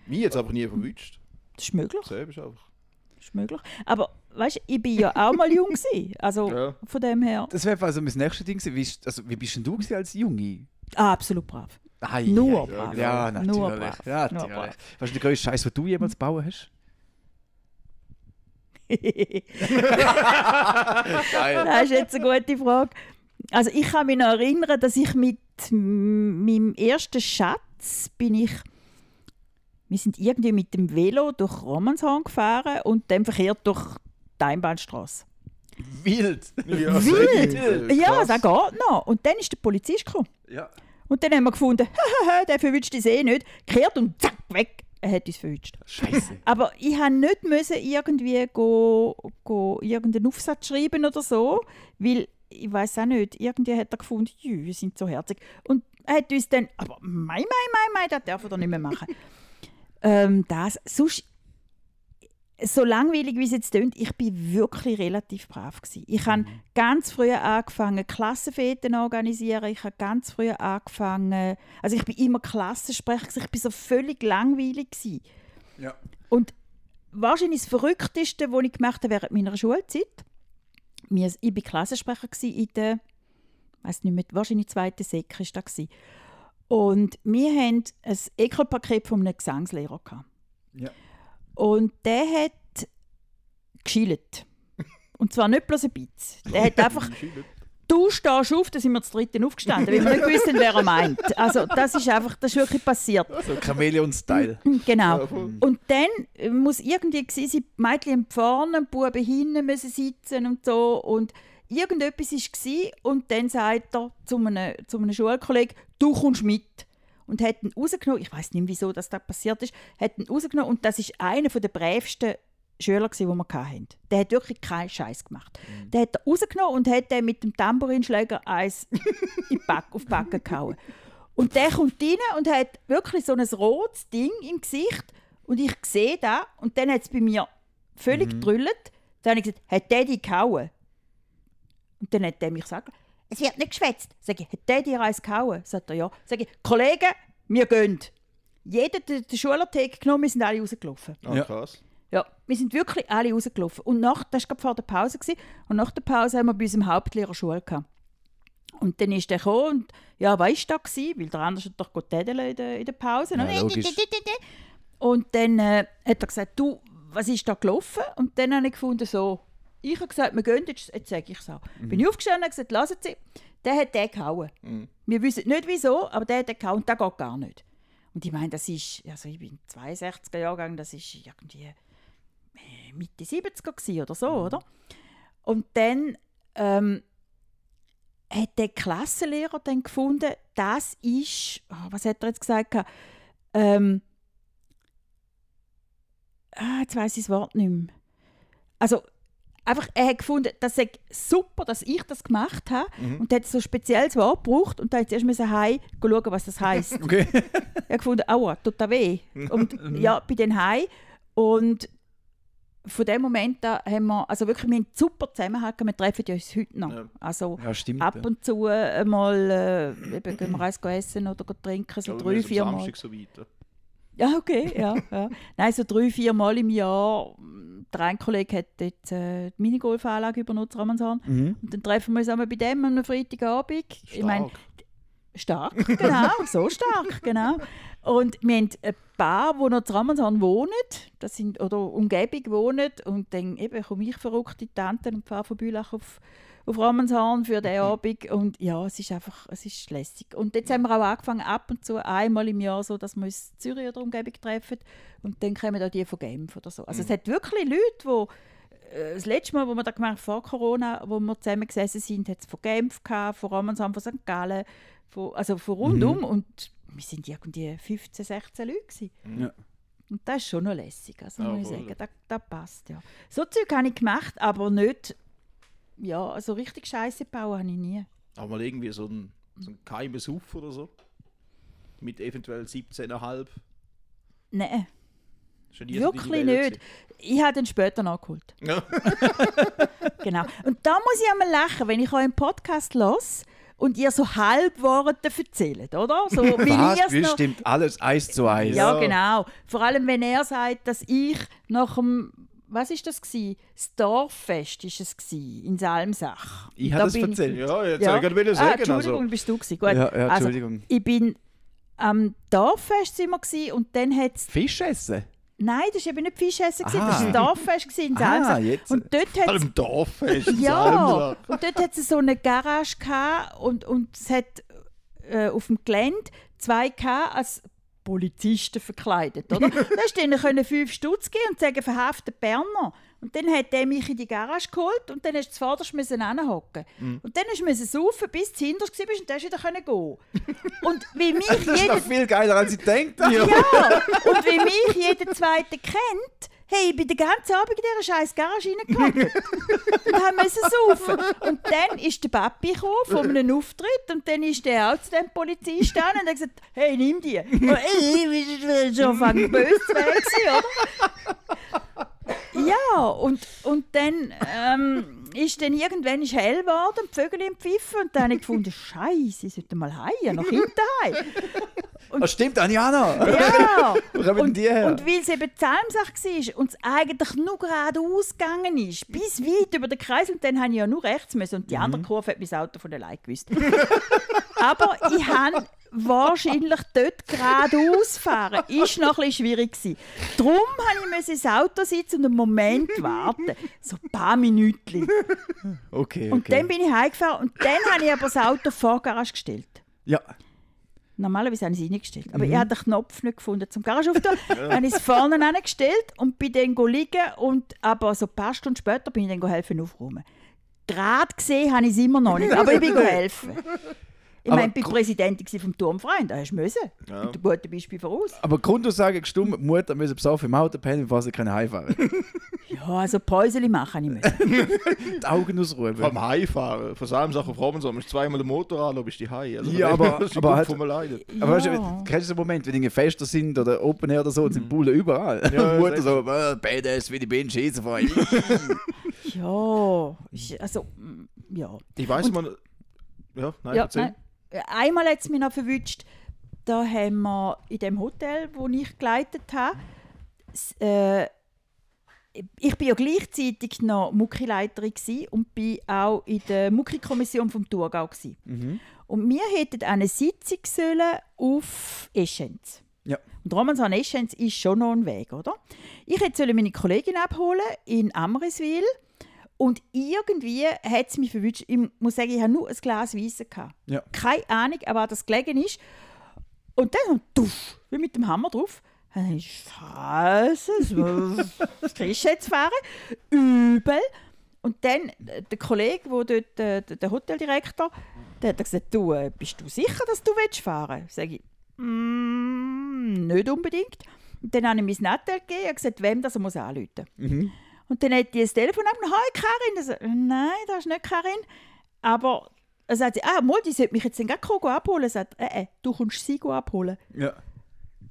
Mich jetzt aber nie verwünscht. Das ist möglich. Selber ist einfach. Das ist möglich. Aber weißt du, ich bin ja auch mal jung gewesen. Also Ja. von dem her Das wäre also mein nächstes Ding gewesen. Wie, also, wie bist denn du gewesen als Junge? ah, absolut brav. Ei, Nur brav. Ja, natürlich. Nur brav. Ja, Nur natürlich. brav. Was ist der größte Scheiß, den du jemals gebaut hast? [LAUGHS] Das ist jetzt eine gute Frage. Also ich kann mich noch erinnern, dass ich mit meinem ersten Schatz bin ich wir sind irgendwie mit dem Velo durch Romanshorn gefahren und dann verkehrt durch die Einbahnstraße. Wild! Ja, Wild! Ja, das geht noch. Und dann ist der Polizist gekommen. Ja. Und dann haben wir gefunden, [LAUGHS] der verwünscht uns eh nicht. Kehrt und zack, weg. Er hat uns verwünscht. Scheiße. Aber ich musste nicht müssen irgendwie go, go irgendeinen Aufsatz schreiben oder so, weil ich weiß auch nicht, irgendwie hat er gefunden, wir sind so herzig. Und er hat uns dann, aber mei, mei, mei, mei, das darf er doch nicht mehr machen. [LAUGHS] ähm, das, sonst, so langweilig wie es jetzt klingt, ich bin wirklich relativ brav gewesen. Ich habe ganz früh angefangen, Klassenfeten zu organisieren. Ich habe ganz früh angefangen, also ich bin immer Klassensprecher, ich bin so völlig langweilig gewesen. Ja. Und wahrscheinlich das Verrückteste, was ich gemacht habe während meiner Schulzeit, mir, ich war Klassensprecher gewesen in der, weiß nicht mehr, wahrscheinlich zweite Sek war das. Und wir hatten ein Ekelpaket von einem Gesangslehrer. Ja. Und der hat geschillt. Und zwar nicht bloß ein bisschen. Der hat [LAUGHS] einfach «Du stehst auf», da sind wir zu dritten aufgestanden, weil wir nicht gewusst haben, wer er meint. Also das ist einfach, das ist wirklich passiert. So Chameleon-Style. Genau. Und dann muss irgendwie gewesen sein, Mädchen vorne, Buben hinten müssen sitzen und so. Und irgendetwas war und dann sagt er zu einem, zu einem Schulkollegen, du kommst mit. Und hat ihn rausgenommen, ich weiß nicht, wieso das da passiert ist, hat ihn rausgenommen und das ist einer der brävsten Schüler, gewesen, die wir hatten. Der hat wirklich keinen Scheiß gemacht. Der hat er rausgenommen und hat den mit dem Tambourinschläger eins [LAUGHS] in die Back, auf die Backe gehauen. Und der kommt rein und hat wirklich so ein rotes Ding im Gesicht. Und ich sehe das und dann hat es bei mir völlig gedrüllt. Dann habe ich gesagt, hat der dich gehauen? Und dann hat er mich gesagt, es wird nicht geschwätzt. Sag ich, hat der dir eins gehauen? Sagt er, ja. Sag ich, Kollegen, wir gehen. Jeder hat den Schulatheke genommen, wir sind alle rausgelaufen. Ah, Ja. krass. Ja, wir sind wirklich alle rausgelaufen. Und nach, das war vor der Pause. Gewesen, und nach der Pause haben wir bei unserem Hauptlehrer Schule gehabt. Und dann ist der gekommen und ja, weißt du da gewesen, weil der andere hat doch tädeln in der, in der Pause. Ja, Und-. Und dann äh, hat er gesagt, du, was ist da gelaufen? Und dann habe ich gefunden, so, ich habe gesagt, wir gehen jetzt, jetzt sage ich so. Bin ich aufgestanden und gesagt, lassen Sie, der hat den gehauen. Wir wissen nicht wieso, aber der hat den gehauen und der geht gar nicht. Und ich meine, das ist, also ich bin 62er Jahrgang, das ist irgendwie Mitte 70er gewesen oder so, oder? Und dann ähm, hat der Klassenlehrer dann gefunden, das ist, ah, was hat er jetzt gesagt? Ähm, ah, jetzt weiß ich das Wort nicht mehr. Also, einfach, er hat gefunden, das sei super, dass ich das gemacht habe. Und er hat so ein spezielles Wort gebraucht und da hat zuerst müssen heim schauen, was das heisst. [LAUGHS] Okay. Er hat gefunden, aua, tut das weh. [LAUGHS] Und ja, bei den Hai. Und von dem Moment an haben wir, also wirklich, wir haben super zusammengehalten, wir treffen uns heute noch. Ja. Also Ja, stimmt. ab und zu einmal, äh, eben, gehen wir eins essen oder trinken, so drei, vier Mal. Samstag so weit. Ja, okay, ja, ja. Nein, so drei, vier Mal im Jahr. Der ein Kollege hat jetzt äh, die Minigolfanlage übernutzt, Ramansan. Mhm. Und dann treffen wir uns einmal bei dem am Freitagabend. Ich meine, Stark. genau, so stark, genau. Und wir haben ein paar, die noch in Ramansan wohnen, das sind, oder Umgebung wohnen. Und dann eben komme ich verrückte Tanten und fahre von Bülach auf, auf Romanshorn für den Abend und ja, es ist einfach, es ist lässig. Und jetzt haben wir auch angefangen, ab und zu einmal im Jahr so, dass wir uns in Zürich oder Umgebung treffen und dann kommen da die von Genf oder so. Also es hat wirklich Leute, die äh, das letzte Mal, wo wir da gemacht vor Corona, wo wir zusammen gesessen sind, hat es von Genf gehabt, von Romanshorn, von St. Gallen, von, also von rundum und wir sind irgendwie 15, 16 Leute gewesen. Ja. Und das ist schon noch lässig, also Ja, muss ich sagen, das, das passt, ja. So Zeug habe ich gemacht, aber nicht, ja, also richtig Scheiße bauen habe ich nie. Aber mal irgendwie so ein, so ein geheimes Huf oder so. Mit eventuell 17,5. Nein, wirklich nicht. Ich habe den später nachgeholt. gewesen. [LAUGHS] Genau. Und da muss ich einmal lachen, wenn ich euren Podcast los und ihr so Halbworte erzählt, oder? So, [LAUGHS] Was? Wie noch- stimmt alles eins zu eins? Ja, genau. Vor allem, wenn er sagt, dass ich nach dem, was ist das gsi? Das Dorffest ist es gsi, in Salmsach. Ich Da habe das bin erzählt. Ja, jetzt Ja. ich gerade Ah, sagen. Entschuldigung, also, bist du gsi. Gut. Ja, ja, also, Entschuldigung. ich bin am Dorffest gsi und dann hat es Fisch essen? Nein, das war eben nicht Fischessen, das Ah. war ein Dorffest in Ah, Salmsach. jetzt. Und dort hat allem Dorffest. ja, und dort hat es so eine Garage gehabt und, und es hat äh, auf dem Gelände zwei gehabt, als Polizisten verkleidet, oder? [LAUGHS] da hast du ihnen können fünf Stutz geben und sagen, verhaftet Berner. Und dann hat er mich in die Garage geholt und dann hast du zuvorderst hinhocken. Und dann hast du saufen, bis du hinterst warst und dann du wieder gehen. Und wie mich Das ist jeder noch viel geiler, als ich denkt. ja, und wie mich jeder Zweite kennt, hey, ich bin den ganzen Abend in dieser scheiß Garage reingehockt und haben müssen saufen. Und dann ist der Papi gekommen von einem Auftritt und dann ist der auch zu dem Polizisten an und hat gesagt, hey, nimm die. Und ich bin schon fang böse zu werden, oder? Ja, und, und dann ähm, ist dann irgendwann ist hell geworden und die Vögel im Pfiffen und dann habe ich gefunden, Scheiße, ich sollte mal heim, nach hinten heim. Das [LAUGHS] stimmt, Anjana. Ja! [LAUGHS] Und, und weil es eben Psalmsach war und es eigentlich nur geradeaus gegangen ist, bis weit über den Kreis, und dann habe ich ja nur rechts müssen und die andere Kurve hat mein Auto von allein gewusst. [LAUGHS] Aber ich habe wahrscheinlich dort geradeaus fahren. Ist noch ein bisschen schwierig gewesen. Darum musste ich ins Auto sitzen und einen Moment warten. So ein paar Minuten. Okay, Und okay. dann bin ich heimgefahren und dann habe ich aber das Auto vor die Garage gestellt. ja. Normalerweise habe ich es reingestellt. Aber ich habe den Knopf nicht gefunden zum Garage aufzutun. [LAUGHS] Dann habe ich es vorne angestellt und bin dann liegen. Und aber so ein paar Stunden später bin ich dann helfen aufräumen. Gerade gesehen habe ich es immer noch nicht, aber ich bin [LAUGHS] helfen. Ich meine, ich bin Präsidentin vom Turmverein, da hast du müssen. Ja. Mit guten Beispiel voraus. Aber Grundaussage gestummt, die Mutter müssen besoffen im Auto pennen, bevor sie können heimfahren [LAUGHS] Ja, also Päuseli machen ich müssen. [LAUGHS] Die Augen ausruhen. Vom Heimfahren. Von Salmsach auf Romanshorn musst du zweimal den Motor an, bist du heim. Also, Ja, aber- [LAUGHS] das ist aber halt-. Aber weißt Ja. du, kennst du so einen Moment, wenn irgendwie Fester sind oder Open Air oder so, und sind Bullen überall? Ja, Mutter so, äh, Badass, wie die bin, schießen vor Ja, ist- also, mm, ja. Ich weiß mal. Ja, nein, Ja, erzähl. nein. Einmal hat es mich noch verwünscht, da haben wir in dem Hotel, wo ich geleitet habe, äh, ich bin ja gleichzeitig noch Muckileiterin und bin auch in der Mucki-Kommission vom Thurgau gsi. Und wir hätten eine Sitzung sollen auf Eschenz. Ja. Und Romanshorn Eschenz ist schon noch ein Weg, oder? Ich hätte meine Kollegin abholen in Amriswil und irgendwie hat es mich verwünscht. Ich muss sagen, ich hatte nur ein Glas Weisse. Ja. Keine Ahnung, was das gelegen ist. Und dann, tuff, wie mit dem Hammer drauf. Dann ich, Scheiße, was kriegst du jetzt fahren? Übel. Und dann äh, der Kollege, wo dort, äh, der der Hoteldirektor, der hat gesagt, du, äh, bist du sicher, dass du willst fahren willst? Sag ich, mm, nicht unbedingt. Und dann habe ich mein Nattel gegeben und gesagt, wem das er muss anrufen Mhm. Und dann hat die das Telefon abgenommen, «Hi Karin!» Das, «Nein, das ist nicht Karin.» Aber er sagt sie, «Ah, mal, die sollte mich jetzt dann kommen abholen.» Sagt, «Äh, äh, du kommst sie abholen.» Ja.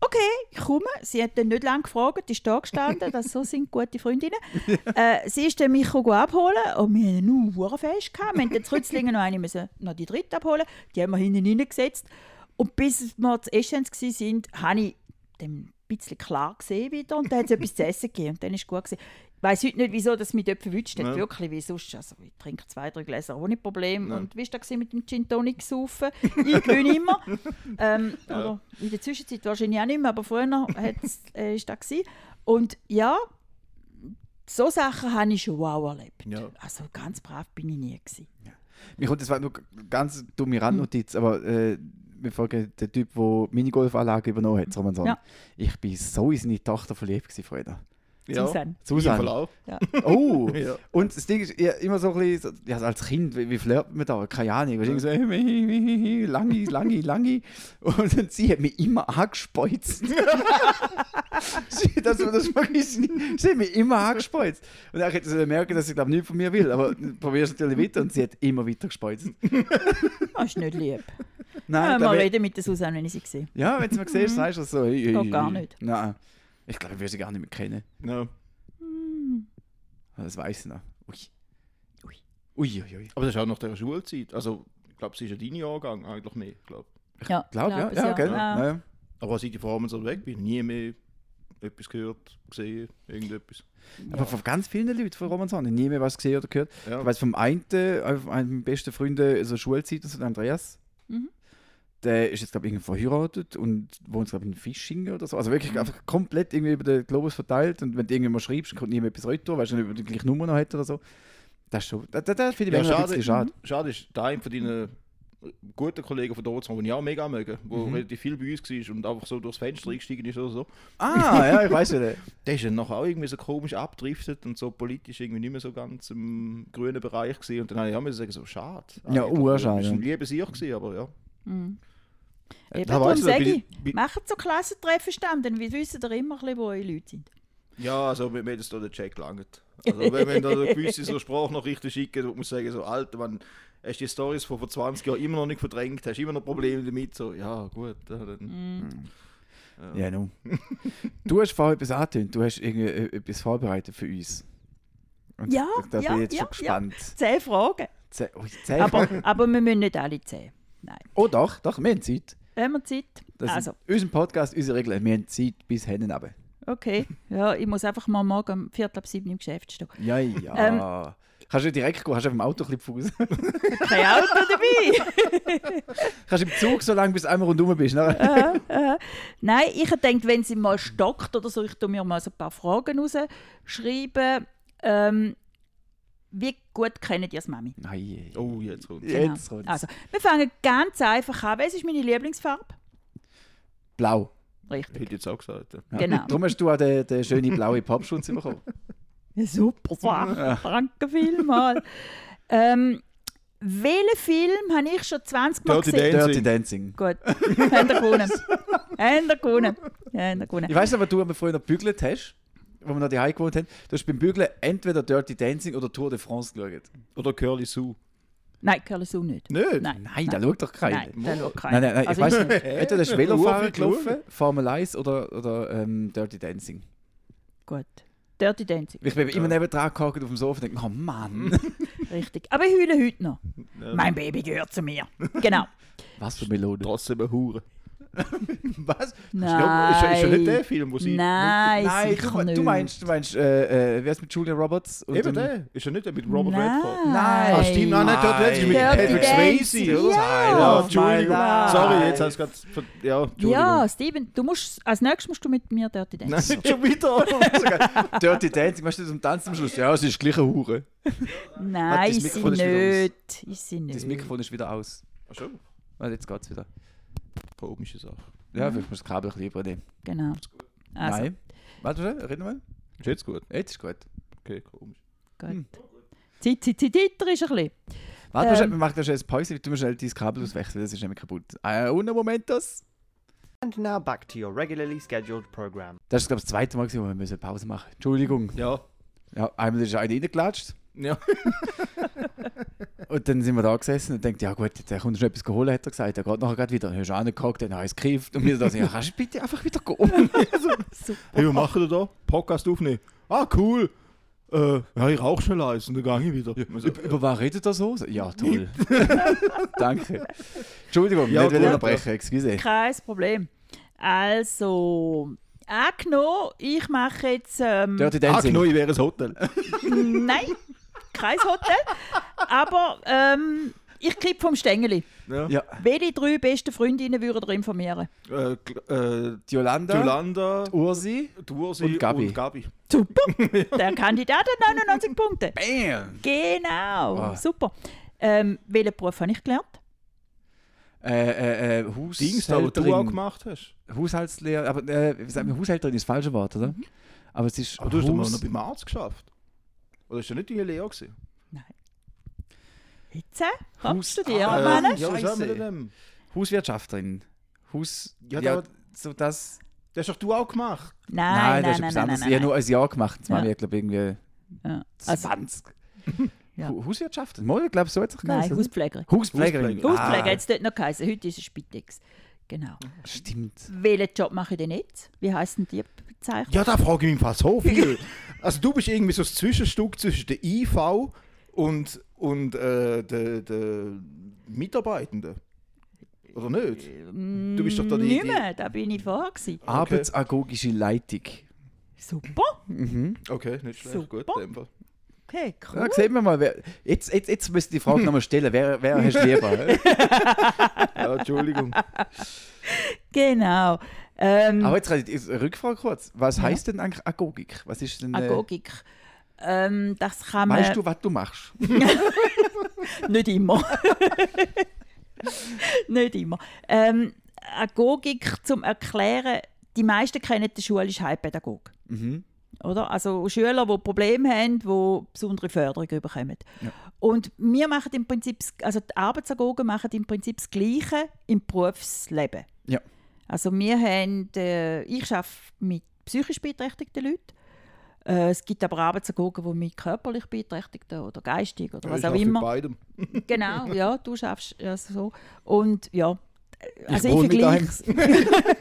Okay, ich komme. Sie hat dann nicht lange gefragt, ist da gestanden, das so sind gute Freundinnen. [LAUGHS] äh, sie ist dann mich abholen und wir hatten nur hure fest gehabt. Wir haben dann zu Rützlingen noch eine müssen, noch die dritte abholen. Die haben wir hinten reingesetzt. Und bis wir zu Eschenz waren, habe ich dann ein bisschen klar gesehen wieder und dann hat es etwas zu essen gegeben und dann ist es gut gewesen. Ich weiss heute nicht, wieso das mich dort verwünscht hat, Ja. wirklich, wie sonst. Also, ich trinke zwei, drei Gläser ohne Problem. Ja. Und wie war das mit dem Gin Tonic saufen? Ich gewinne immer. [LAUGHS] ähm, oder in der Zwischenzeit wahrscheinlich auch nicht mehr, aber früher hat's, äh, das gewesen. Und ja, so Sachen habe ich schon wow erlebt. Ja. Also ganz brav bin ich nie. Gewesen. Mir kommt, das war nur ganz dumme Randnotiz, aber äh, wir fragen den Typ, der Minigolfanlage übernommen hat, Roman. Ja. Ich bin so in seine Tochter verliebt gewesen, Freunde. Ja. Susanne. Susanne. Ich auch. [LAUGHS] Oh! Ja. Und das Ding ist ja, immer so ein bisschen, ja, als Kind, wie, wie flirtet man da? Keine Ahnung. Du, so, lange, lange, lange. Und dann sie hat mich immer angespeuzt. [LAUGHS] sie, das, das ich nicht. Sie hat mich immer angespeuzt. Und dann hätte sie merken, dass sie glaube nichts von mir will. Aber probier es natürlich weiter und sie hat immer weiter gespeuzt. Das ist nicht lieb. Nein, Ja, ich mal reden mit der Susanne, wenn ich sie sehe. ja, wenn du mal siehst, sagst du so. Hey, hey, Geht gar nicht. Nein. Ich glaube, ich würde sie gar nicht mehr kennen. Ja. Das weiß ich noch. Ui. Ui. Ui, ui, ui. Aber das ist auch nach der Schulzeit. Also, ich glaube, sie ist ja dein Jahrgang eigentlich mehr. Glaub. Ja, Glaub, ja, glaub es, ja, gell? Ja. Ja. Aber seit ich vor allem so weg bin, nie mehr etwas gehört, gesehen, irgendetwas. Aber von ganz vielen Leuten von Romanson, ich nie mehr was gesehen oder gehört. Ja. Ich weiß vom einen, äh, einem meiner besten Freunde, also Schulzeit, also der Andreas. Mhm. Der ist jetzt, glaube ich, irgendwie verheiratet und wohnt, glaube ich, in Fischingen oder so. Also wirklich einfach komplett irgendwie über den Globus verteilt. Und wenn du irgendwann mal schreibst, kommt niemand etwas retour, weißt du nicht, ob er die gleiche Nummer noch hat oder so. Das ist schon, das, das, das finde ich Ja, ein schade, bisschen schade. schade ist, der eine von deinen guten Kollegen von dort, den ich auch mega mögen, der Mhm. relativ viel bei uns war und einfach so durchs Fenster eingestiegen ist oder so, Ah, ja, ich weiß ja. [LAUGHS] der ist dann nachher auch irgendwie so komisch abdriftet und so politisch irgendwie nicht mehr so ganz im grünen Bereich gewesen. Und dann habe ich auch müssen sagen, so schade. Ja, urschade, Das war ein liebes Ich, gewesen, aber ja. Mhm. Eben, Da darum sage ich, macht so Klassentreffen stand, dann wissen ihr immer, ein bisschen, wo eure Leute sind. Ja, also mir hat es da der Check gelangt. Also wenn, wenn da eine gewisse so Sprachnachrichten schicken, dann muss ich sagen, so, Alter, man, hast die Stories von vor 20 Jahren immer noch nicht verdrängt, hast immer noch Probleme damit, so, ja gut, ja, dann, Mhm. Ja, nun. Du hast vorhin etwas angetönt, du hast irgendwie äh, etwas vorbereitet für uns. Und Ja, da ja, bin ich jetzt ja, schon gespannt. Zehn Fragen. Zäh- ui, zäh- Aber, aber wir müssen nicht alle zehn. Nein. Oh doch, doch, wir haben Zeit. Wenn wir Zeit. Das Also, unser Podcast, unsere Regel. Wir haben Zeit bis hinten runter. okay. Ja, ich muss einfach mal morgen um Viertel ab sieben im Geschäft stehen. Ja, ja. [LAUGHS] Kannst du direkt gehen, kannst du auf dem Auto ein bisschen. [LAUGHS] Kein Auto dabei. [LAUGHS] kannst im Zug so lange, bis du einmal rundherum bist. Ne? Äh, äh. Nein, ich denke, wenn sie mal stockt oder so, ich tue mir mal so ein paar Fragen rausschreiben. Ähm, wie gut kennt ihr das Mami? Nein. oh, jetzt kommt Jetzt kommt's. Also, wir fangen ganz einfach an. Was ist meine Lieblingsfarbe? Blau. Richtig. Hätte ich jetzt auch gesagt. Ja. Ja. Genau. Darum hast du auch den, den schönen blauen Popschutz bekommen. [LAUGHS] Ja, super [LAUGHS] Sache. Danke vielmals. ähm, welchen Film habe ich schon 20 Mal Dirty gesehen? Dancing. Dirty Dancing. Gut, haben wir gewonnen. [LAUGHS] Haben wir gewonnen. Ich weiss aber, du aber früher noch gebügelt hast, wo wir noch die gewohnt haben. Du hast beim Bügeln entweder Dirty Dancing oder Tour de France geschaut. Oder Curly Sue. Nein, Curly Sue nicht. Nicht? Nein, Nein, da schaut doch keiner. Nein, da schaut keiner. Nein, nein, nein, Also ich weiß ich- nicht. Entweder ist [LAUGHS] Velofahrer gelaufen, Formel 1 oder, oder ähm, Dirty Dancing. Gut. Dirty Dancing, Ich bin immer neben dran gehockt auf dem Sofa und denke, oh Mann, [LAUGHS] richtig. Aber ich heule heute noch. Mein Baby gehört zu mir. Genau. was für Melodie. Trotzdem eine Hure. [LAUGHS] Was? Nein. Ja, ist, ja- ist ja nicht der Film, wo sie... Nein, Nein, sicher du, nicht. du meinst, du meinst, äh, äh, wer ist mit Julia Roberts? Und Eben der. Ist ja nicht der mit Robert Nein. Redford. Nein. Ah, stimmt. Nein, nicht Dirty Dancing, mit Patrick Swayze, oder? ja. ja Oh, Entschuldigung. Sorry, jetzt hast du gerade... Ja, Entschuldigung. Ja, Steven, du musst, als nächstes musst du mit mir Dirty Nein, Dancing. schon wieder. [LAUGHS] Dirty Dancing, weißt du, zum Tanzen am Schluss? Ja, es ist gleich eine Hure. Nein, das ist sie ist nicht. Ist sie Das nicht. Mikrofon ist wieder aus. Ach schon. Warte, jetzt geht's wieder. Komische Sache. Ja, vielleicht muss das Kabel ein bisschen übernehmen. Genau. Also, Nein. Warte schnell, reden wir mal. Ist jetzt gut? Jetzt ist gut. Okay, komisch. gut. Hm. Zeit, Zeit, Zeit, weiter ist ein bisschen. Warte, Ähm. wir machen da schnell eine Pause, du musst schnell dein Kabel auswechseln, das ist nämlich kaputt. Äh, un momentos. And now back to your regularly scheduled program. Das ist, glaube ich, das zweite Mal, gewesen, wo wir müssen Pause machen Entschuldigung. Ja. Ja, einmal ist einer reingelatscht Ja. und dann sind wir da gesessen und denkt, ja gut, der kommt schon etwas geholt, hat er gesagt. Er geht nachher gerade wieder. Dann hast du angehockt, dann habe ich es gekifft und wir da sagen, ja, kannst du bitte einfach wieder gehen? [LAUGHS] Hey, was machen wir da? Podcast aufnehmen. Ah, cool. Äh, ja, ich rauche schnell eins und dann gehe ich wieder. Also, Über, über was redet er so? Ja, [LAUGHS] toll. Danke. Entschuldigung, Ja, nicht gut. unterbrechen, excuse. Kein Problem. Also, angenommen, ich mache jetzt. Ähm, Dirty Dancing. genau, ich wäre ein Hotel. Nein, kein Hotel. Aber ähm, ich kipp vom Stängeli. Ja. Ja, Welche drei besten Freundinnen würden ihr informieren? Äh, äh, die Yolanda, Jolanda, Ursi. die Ursi Und Gabi. Und Gabi. Super! [LAUGHS] Der Kandidat hat 99 Punkte. Bam! Genau, Ah. super. Ähm, welchen Beruf habe ich gelernt? Äh, äh, äh, Dings da, was du auch Haushälterin. gemacht hast. Haushaltslehrer, aber äh, Haushälterin ist das falsche Wort, oder? Aber es ist Aber du hast doch mal Haus- noch beim Arzt geschafft. Oder ist das nicht deine Lehre gewesen? Jetzt äh, kommst du Haus- dir, Ah, meine? ja, was Scheisse. haben wir denn? Hauswirtschafterin. Haus... Ja, Ja, da- so das... Das hast doch du auch gemacht. Nein, nein, das nein, ist nein, nein, nein, Ich habe nein. nur ein Jahr gemacht. Das Ja. war ich, glaube irgendwie Ja. Also, 20. Ja. Hu- Hauswirtschaft? Mal, ich glaube, so hat es nein, geheißen. Hauspflegerin. Hauspflegerin. Hauspflegerin. Hauspfleger Ah, es dort noch geheißen. Heute ist es Spitex. Genau. Stimmt. Welchen Job mache ich denn jetzt? Wie heisst denn die Bezeichnung? Ja, da frage ich mich fast so viel. [LAUGHS] also du bist irgendwie so das Zwischenstück zwischen der IV und, und äh, der, der Mitarbeitenden. Oder nicht? Du bist doch da die... Nicht die mehr, da bin ich vorher. Gewesen. Arbeitsagogische Leitung. Super. Mhm. okay, nicht schlecht. Super. Gut, in dem Fall. Okay, Ja, cool. sehen wir mal. Wer, jetzt, jetzt, jetzt müsst ihr die Frage nochmal stellen. Wer, wer hast du lieber? [LAUGHS] Ja, Entschuldigung. Genau. Ähm, Aber jetzt ich eine Rückfrage kurz. Was heißt denn eigentlich Agogik? Was ist denn. Äh, Agogik. Ähm, das kann man weißt du, was du machst? [LAUGHS] nicht immer. [LAUGHS] nicht immer. Ähm, Agogik zum Erklären, die meisten kennen den schulischen Heilpädagog. Mhm. Oder? Also Schüler, die Probleme haben, die besondere Förderung bekommen. Ja. Und wir machen im Prinzip, also die Arbeitsagogen machen im Prinzip das Gleiche im Berufsleben. Ja. Also wir haben, äh, ich arbeite mit psychisch beeinträchtigten Leuten. Äh, es gibt aber Arbeitsagogen, die mit körperlich Beeinträchtigten oder geistig oder was ich auch immer. Mit beidem. [LAUGHS] Genau, ja, du schaffst ja so. Und ja, also ich mit vergleiche [LAUGHS]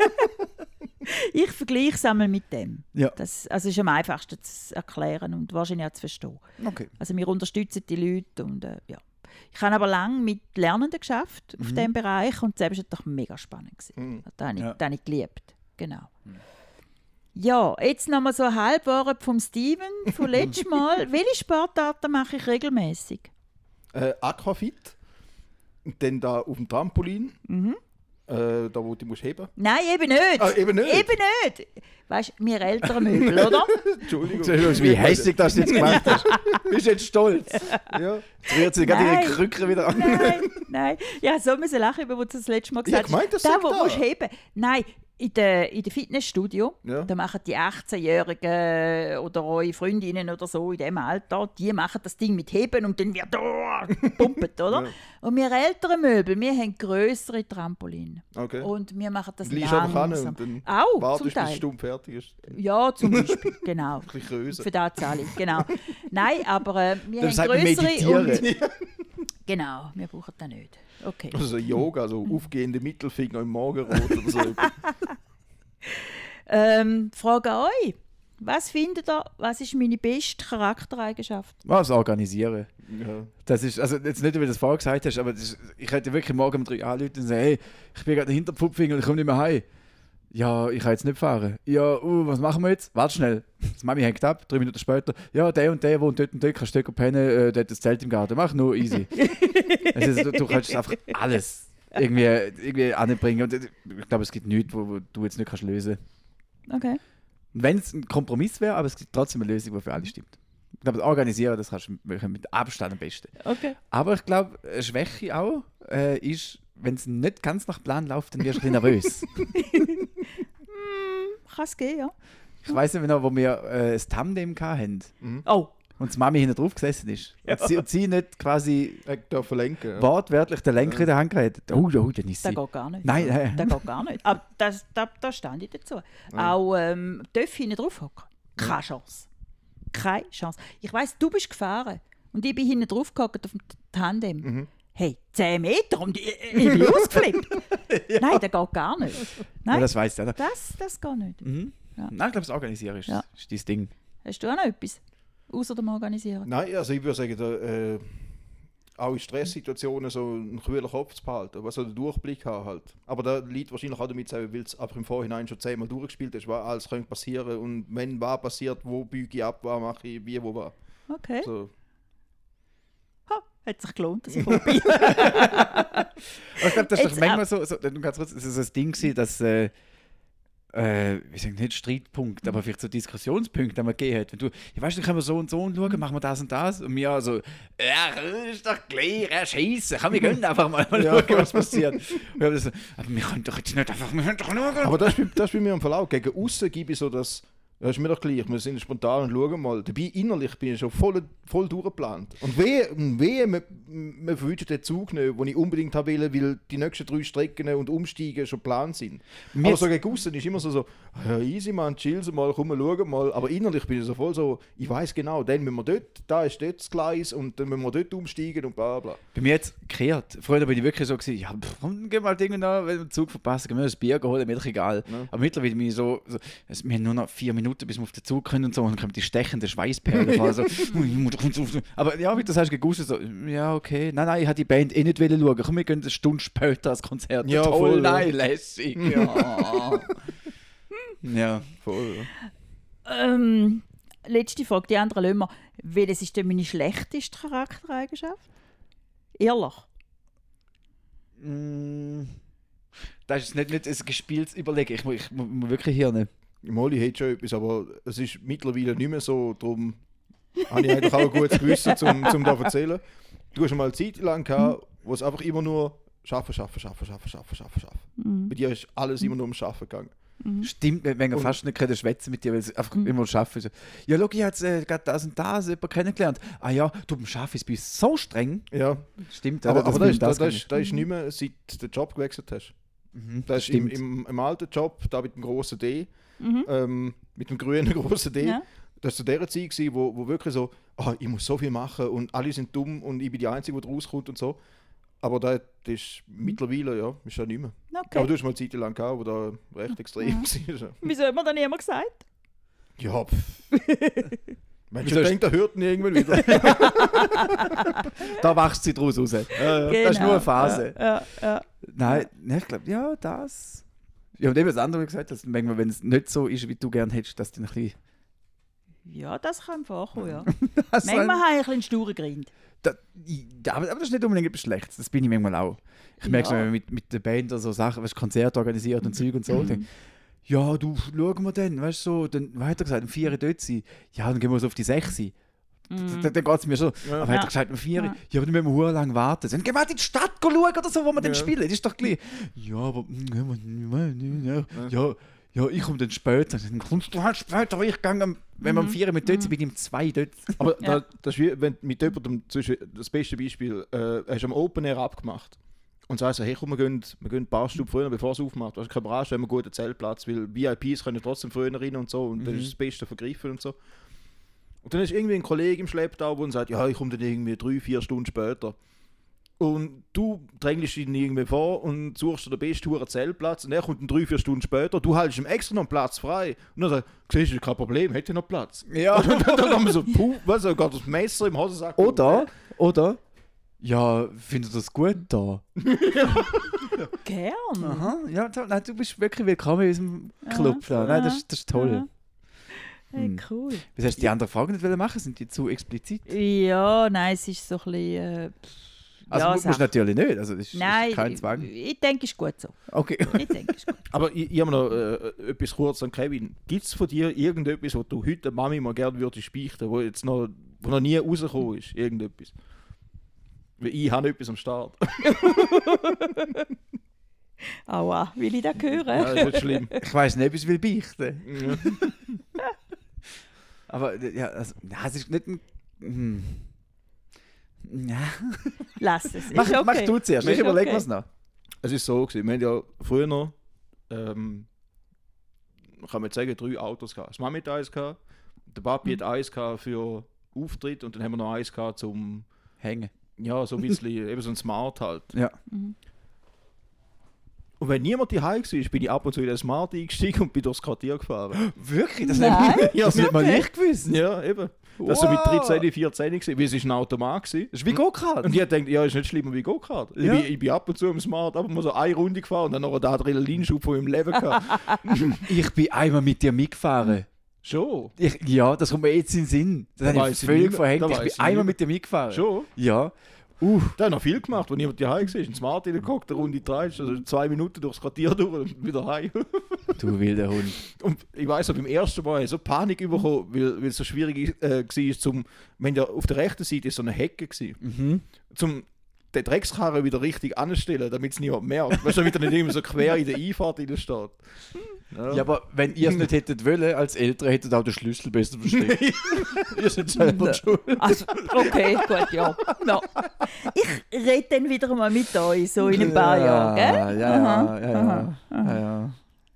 Ich vergleiche es einmal mit dem. Ja. Das also ist am einfachsten zu erklären und wahrscheinlich auch zu verstehen. Okay. Also wir unterstützen die Leute und äh, ja. Ich habe aber lange mit Lernenden geschafft auf diesem Bereich und das war doch mega spannend. Gewesen. Mhm. Das habe ich, Ja. das habe ich geliebt. Genau. Ja, jetzt noch mal so ein Halbwort vom Steven von letztes Mal. [LAUGHS] Welche Sportarten mache ich regelmäßig? Äh, Aquafit. Und dann da auf dem Trampolin. Mhm. Äh, da, wo du musst heben Nein, eben nicht. Ah, eben nicht? Eben nicht. Weißt du, wir ältere Möbel, [LAUGHS] oder? Entschuldigung. Siehst wie hässlich das du jetzt gemacht hast? [LAUGHS] Bist du jetzt stolz? Ja. Jetzt rührt sie gerade ihre Krücke wieder an. Nein, nein. Ja, so müssen lachen, wo du das letzte Mal Ich hab gesagt gemeint, das Da, wo du musst heben. Nein, in der, in der Fitnessstudio, Ja. da machen die 18-Jährigen oder eure Freundinnen oder so in dem Alter, die machen das Ding mit Heben und dann wird da [LAUGHS] gepumpt, oder? Ja. Und wir ältere Möbel, wir haben größere Trampoline. Okay. Und wir machen das an langsam. und dann Auch, zum wartest, bis die Teil. Stunde fertig ist. Ja, zum Beispiel, genau. [LAUGHS] Ein bisschen. Für das zahle ich, genau. Nein, aber äh, wir Dann haben größere und... [LAUGHS] Genau, wir brauchen das nicht. Okay. Also so Yoga, so aufgehende Mittelfinger im Morgenrot oder so. [LAUGHS] Ähm, Frage an euch. Was findet ihr, was ist meine beste Charaktereigenschaft? Was organisieren. ja. Das ist, also jetzt nicht, wie du das vorher gesagt hast, aber das ist, ich hätte wirklich morgen um drei anrufen und sagen, hey, ich bin gerade hinter Pfupfing und ich komme nicht mehr heim. Ja, ich kann jetzt nicht fahren. Ja, uh, was machen wir jetzt? Warte schnell. Das Mami hängt ab, drei Minuten später. Ja, der und der wohnt dort und dort, kannst du dort pennen, äh, der hat das Zelt im Garten. Mach nur easy. [LAUGHS] also, du, du kannst einfach alles irgendwie, irgendwie anbringen. Und ich glaube, es gibt nichts, wo, wo du jetzt nicht kannst lösen Okay. Wenn es ein Kompromiss wäre, aber es gibt trotzdem eine Lösung, die für alle stimmt. Ich glaube, das organisieren, das kannst du mit Abstand am besten. Okay. Aber ich glaube, eine Schwäche auch äh, ist, wenn es nicht ganz nach Plan läuft, dann wirst du nervös. [LAUGHS] Kann es gehen, ja. Ich weiß nicht noch, wo wir äh, ein Tandem hatten Oh, und die Mami hinten drauf gesessen ist. Und, sie, und sie nicht quasi Ich darf verlenken. Ja. wortwörtlich den Lenker in der Hand gehabt. Oh, oh, dann ist das sie. geht gar nicht. Nein, nein. Das geht gar nicht. Aber das, da, da stand ich dazu. Auch ähm, darf hinten drauf hocken. Keine Chance. Keine Chance. Ich weiss, du bist gefahren und ich bin hinten drauf gehockt auf dem Tandem. Mhm. Hey, 10 Meter und ich, ich [LAUGHS] bin ausgeflippt. Nein, das geht gar nicht. Ja, Nein, das weißt du, oder? das, das geht nicht. Mhm. Ja. Nein, ich glaube, das Organisieren ist, Ja. ist dein Ding. Hast du auch noch etwas? Außer dem Organisieren? Nein, also ich würde sagen, da, äh, auch in Stresssituationen so einen kühlen Kopf zu behalten, was so den Durchblick haben halt. Aber da liegt wahrscheinlich auch damit zusammen, weil es einfach im Vorhinein schon zehnmal durchgespielt ist, was alles könnte passieren und wenn was passiert, wo biege ich ab, was mache ich, wie, wo was. Okay. So. Ha, hat sich gelohnt, dass [LAUGHS] ich gekommen bin. Ich glaube, das ist doch manchmal so, so, ganz kurz, das ist so ein Ding gewesen, dass, äh, äh, ich sage nicht Streitpunkt, aber vielleicht so Diskussionspunkte, die man gegeben hat. Wenn du, ich weiß nicht, können wir so und so und schauen, machen wir das und das? Und mir so, ja, ist doch klar, ja, scheiße, komm, wir können [LAUGHS] einfach mal, mal Ja. schauen, was passiert. Und wir haben so, aber wir können doch jetzt nicht einfach, wir können doch schauen. Aber das ist, bei- das ist bei mir im Verlauf. Gegen außen gebe ich so das. Ja, ist mir doch gleich, wir sind spontan und schauen mal. Dabei innerlich bin ich schon voll, voll durchgeplant. Und wehe, wehe man, man verwünscht den Zug nicht, den ich unbedingt haben will, weil die nächsten drei Strecken und Umsteigen schon geplant sind. Mir aber so gegen außen ist immer so, so ja, easy man, chill sie mal, komm, wir schauen mal. Aber innerlich bin ich so voll so, ich weiß genau, dann müssen wir dort, da ist dort das Gleis und dann müssen wir dort umsteigen und bla bla. Bei mir jetzt gekehrt. Früher bin ich wirklich so gewesen, ja, pff, komm, geh mal Dinge da, wenn wir den Zug verpassen, gehen wir ein Bier holen, mir doch egal. Ja. Aber mittlerweile bin ich so, so es, wir haben nur noch vier Minuten, bis wir auf den Zug können und so, und dann kommen die stechenden Schweißperlen. vor, so, [LAUGHS] ich muss doch jetzt auf den- aber ja, wie du sagst, gegen aussen so, ja, okay, nein, nein, ich hätte die Band eh nicht wollen schauen. Komm, wir gehen eine Stunde später als Konzert. Ja, Toll, voll, ja. nein, lässig. Ja. ja. Voll. ähm, letzte Frage, die andere lassen wir. Welches ist denn meine schlechteste Charaktereigenschaft? Ehrlich. Mm, Das ist nicht, nicht ein gespieltes Überlegen. Ich, muss- ich muss muss wirklich hier nicht. Molly hat schon etwas, aber es ist mittlerweile nicht mehr so, darum habe ich eigentlich auch ein gutes Gewissen, zum, zum da erzählen. Du hast schon mal eine Zeit lang gehabt, wo es einfach immer nur schaffen, schaffen, schaffen, schaffen, schaffen, schaffen, schaffen. Mhm. Bei dir ist alles immer nur um Schaffen gegangen. Stimmt, wenn wir Und- fast nicht können schwätzen mit dir, weil sie einfach Mhm. immer schaffen. So, ja, schau, ich habe jetzt äh, gerade das und das jemanden kennengelernt. Ah ja, du beim Schaffen ist bei uns so streng. Ja, Stimmt, aber, aber das, das, ist, das, das, ist, das ist nicht mehr, seit du den Job gewechselt hast. Mhm, Das ist im, stimmt. im, im alten Job, da mit dem großen D, Mhm. ähm, mit dem grünen [LAUGHS] großen D. Ja. Das war zu der Zeit, gewesen, wo, wo wirklich so, ah, ich muss so viel machen und alle sind dumm und ich bin die Einzige, die rauskommt und so. Aber das, ist mittlerweile, ja, ist ja nicht mehr. Okay. Aber du hast mal eine Zeit lang gehabt, wo da recht extrem war. Wieso hat mir dann niemand gesagt? Ja. Mensch, [LAUGHS] ich denke, der hört ihn irgendwann wieder. [LAUGHS] Da wachst du draus raus. ja, ja. Das ist nur eine Phase. Genau. Ja, ja. Nein, nein, ich glaube, ja, das. Ja, und eben das andere gesagt, dass manchmal, wenn es nicht so ist, wie du gerne hättest, dass du ein bisschen. ja, das kann vorkommen, ja. [LAUGHS] Das Manchmal habe ich ein bisschen sturen Grind. Da, aber, aber das ist nicht unbedingt etwas Schlechtes. Das bin ich manchmal auch. Ich merke Ja. wenn man mit, mit der Band oder so Sachen, weißt, Konzerte organisiert und Zeug und so. Mhm. Ja, du, schauen wir dann, weißt du, so, dann weiter gesagt, um 4 Uhr dort sein. Ja, dann gehen wir so auf die 6 Uhr. Mhm. Dann, dann geht es mir schon. Ja. Aber Ja. hat er gesagt, um 4 Uhr? Ja. Ja, aber dann müssen wir hure lang warten. Dann gehen wir in die Stadt schauen oder so, wo wir dann Ja. spielen. Das ist doch gleich. Ja, aber. mm, Ja, ja, ja ich komme dann später. Dann kommst du halt später, ich gehe, am- wenn wir um 4 Uhr mit dort sind, bin ich um 2 dort. Aber Ja. da, das ist wie, wenn du mit jemandem, das beste Beispiel, äh, hast du am Open Air abgemacht. Und sagst so, hey komm, wir gehen, wir gehen ein paar Stunden früher, bevor es aufmacht. Also können wir anstellen, wir haben einen guten Zeltplatz, weil VIPs können trotzdem früher rein und so. Und das Mhm. ist das Beste vergriffen und so. Und dann ist irgendwie ein Kollege im Schlepptau, der sagt, ja, ich komme dann irgendwie drei, vier Stunden später. Und du drängelst ihn irgendwie vor und suchst dir den besten Huren Zeltplatz und er kommt dann drei, vier Stunden später. Du hältst ihm extra noch einen Platz frei. Und dann sagt er, siehst du, kein Problem, hätte noch Platz. Ja. [LAUGHS] Und dann, dann haben wir so, puh, was, er geht das Messer im Hosensack. Oder, oder, ja, findet ihr das gut da? [LAUGHS] Gern. Aha, ja. Nein, du bist wirklich willkommen in unserem Club da. Nein, das, ist- das ist toll. Hey, Hm. cool. Was hast du die anderen Fragen nicht wollen machen? Sind die zu explizit? Ja, nein, es ist so ein bisschen. Äh, Also ja, mu- musst du natürlich nicht. Also das ist, Nein, ist kein ich, Zwang. ich denke, es ist gut so. Okay. Ich denke, es ist gut. [LAUGHS] Aber ich, ich habe noch äh, etwas kurz an Kevin. Gibt es von dir irgendetwas, was du heute Mami mal gerne würdest beichten, wo jetzt noch, wo noch nie rausgekommen ist? Irgendetwas? Weil ich habe etwas am Start. [LAUGHS] [LAUGHS] Aua, will ich das hören? Ja, das ist schlimm. Ich weiß nicht, ob ich es will beichten. Ja. Aber äh, ja, also, ist nicht ein. Hm. Ja. Lass es. Mach, okay. mach du zuerst, ich überlege okay. was noch. Es ist so gewesen, wir haben ja früher noch, ähm, kann man jetzt sagen, drei Autos gehabt. Das Mami hat eins gehabt, der Papi hat eins gehabt für Auftritt und dann haben wir noch eins gehabt zum, Hängen. ja, so ein bisschen, [LAUGHS] eben so ein Smart halt. Ja. Und wenn niemand daheim war, bin ich ab und zu in den Smart eingestiegen und bin durchs Quartier gefahren. [GASPS] Wirklich? Das Nein. nicht, das nicht mal ich gewusst. ja, eben. Das war so mit Wow. 13, 14 gewesen, weil es ist ein Automat gewesen. Das ist wie Go-Kart. Und ich dachte, ja, ist nicht schlimmer wie Go-Kart. Ich, Ja. bin, ich bin ab und zu im Smart, aber mal so eine Runde gefahren und dann noch einen Adrenalinschub von meinem Leben gehabt. [LAUGHS] [LAUGHS] Ich bin einmal mit dir mitgefahren. Schon. Ich, ja, das kommt mir jetzt in den Sinn. Das Da habe ich ich völlig nicht verhängt. Da Ich bin ich einmal nicht mit dem mitgefahren. Schon. Ja. Uh, Der hat noch viel gemacht, als niemand daheim war. Ein Smart reingeguckt, eine Runde drei, also zwei Minuten durchs Quartier durch und wieder heim. [LAUGHS] du wilder Hund. Und ich weiß noch, beim ersten Mal so Panik bekommen, weil, weil es so schwierig äh, war, zum, wenn ja auf der rechten Seite ist so eine Hecke war, Mhm. zum den Dreckskarren wieder richtig anstellen, damit es niemand merkt. Weißt du, damit er nicht immer so quer in der Einfahrt steht. Ja, aber wenn ihr es nicht hättet wollen, als Eltern hättet ihr auch den Schlüssel besser versteckt. [LAUGHS] ihr seid selber schuld. Also, okay, gut, ja. No. Ich rede dann wieder mal mit euch, so in ein paar Jahren, gell? Ja, ja, ja, ja, ja, ja, ja.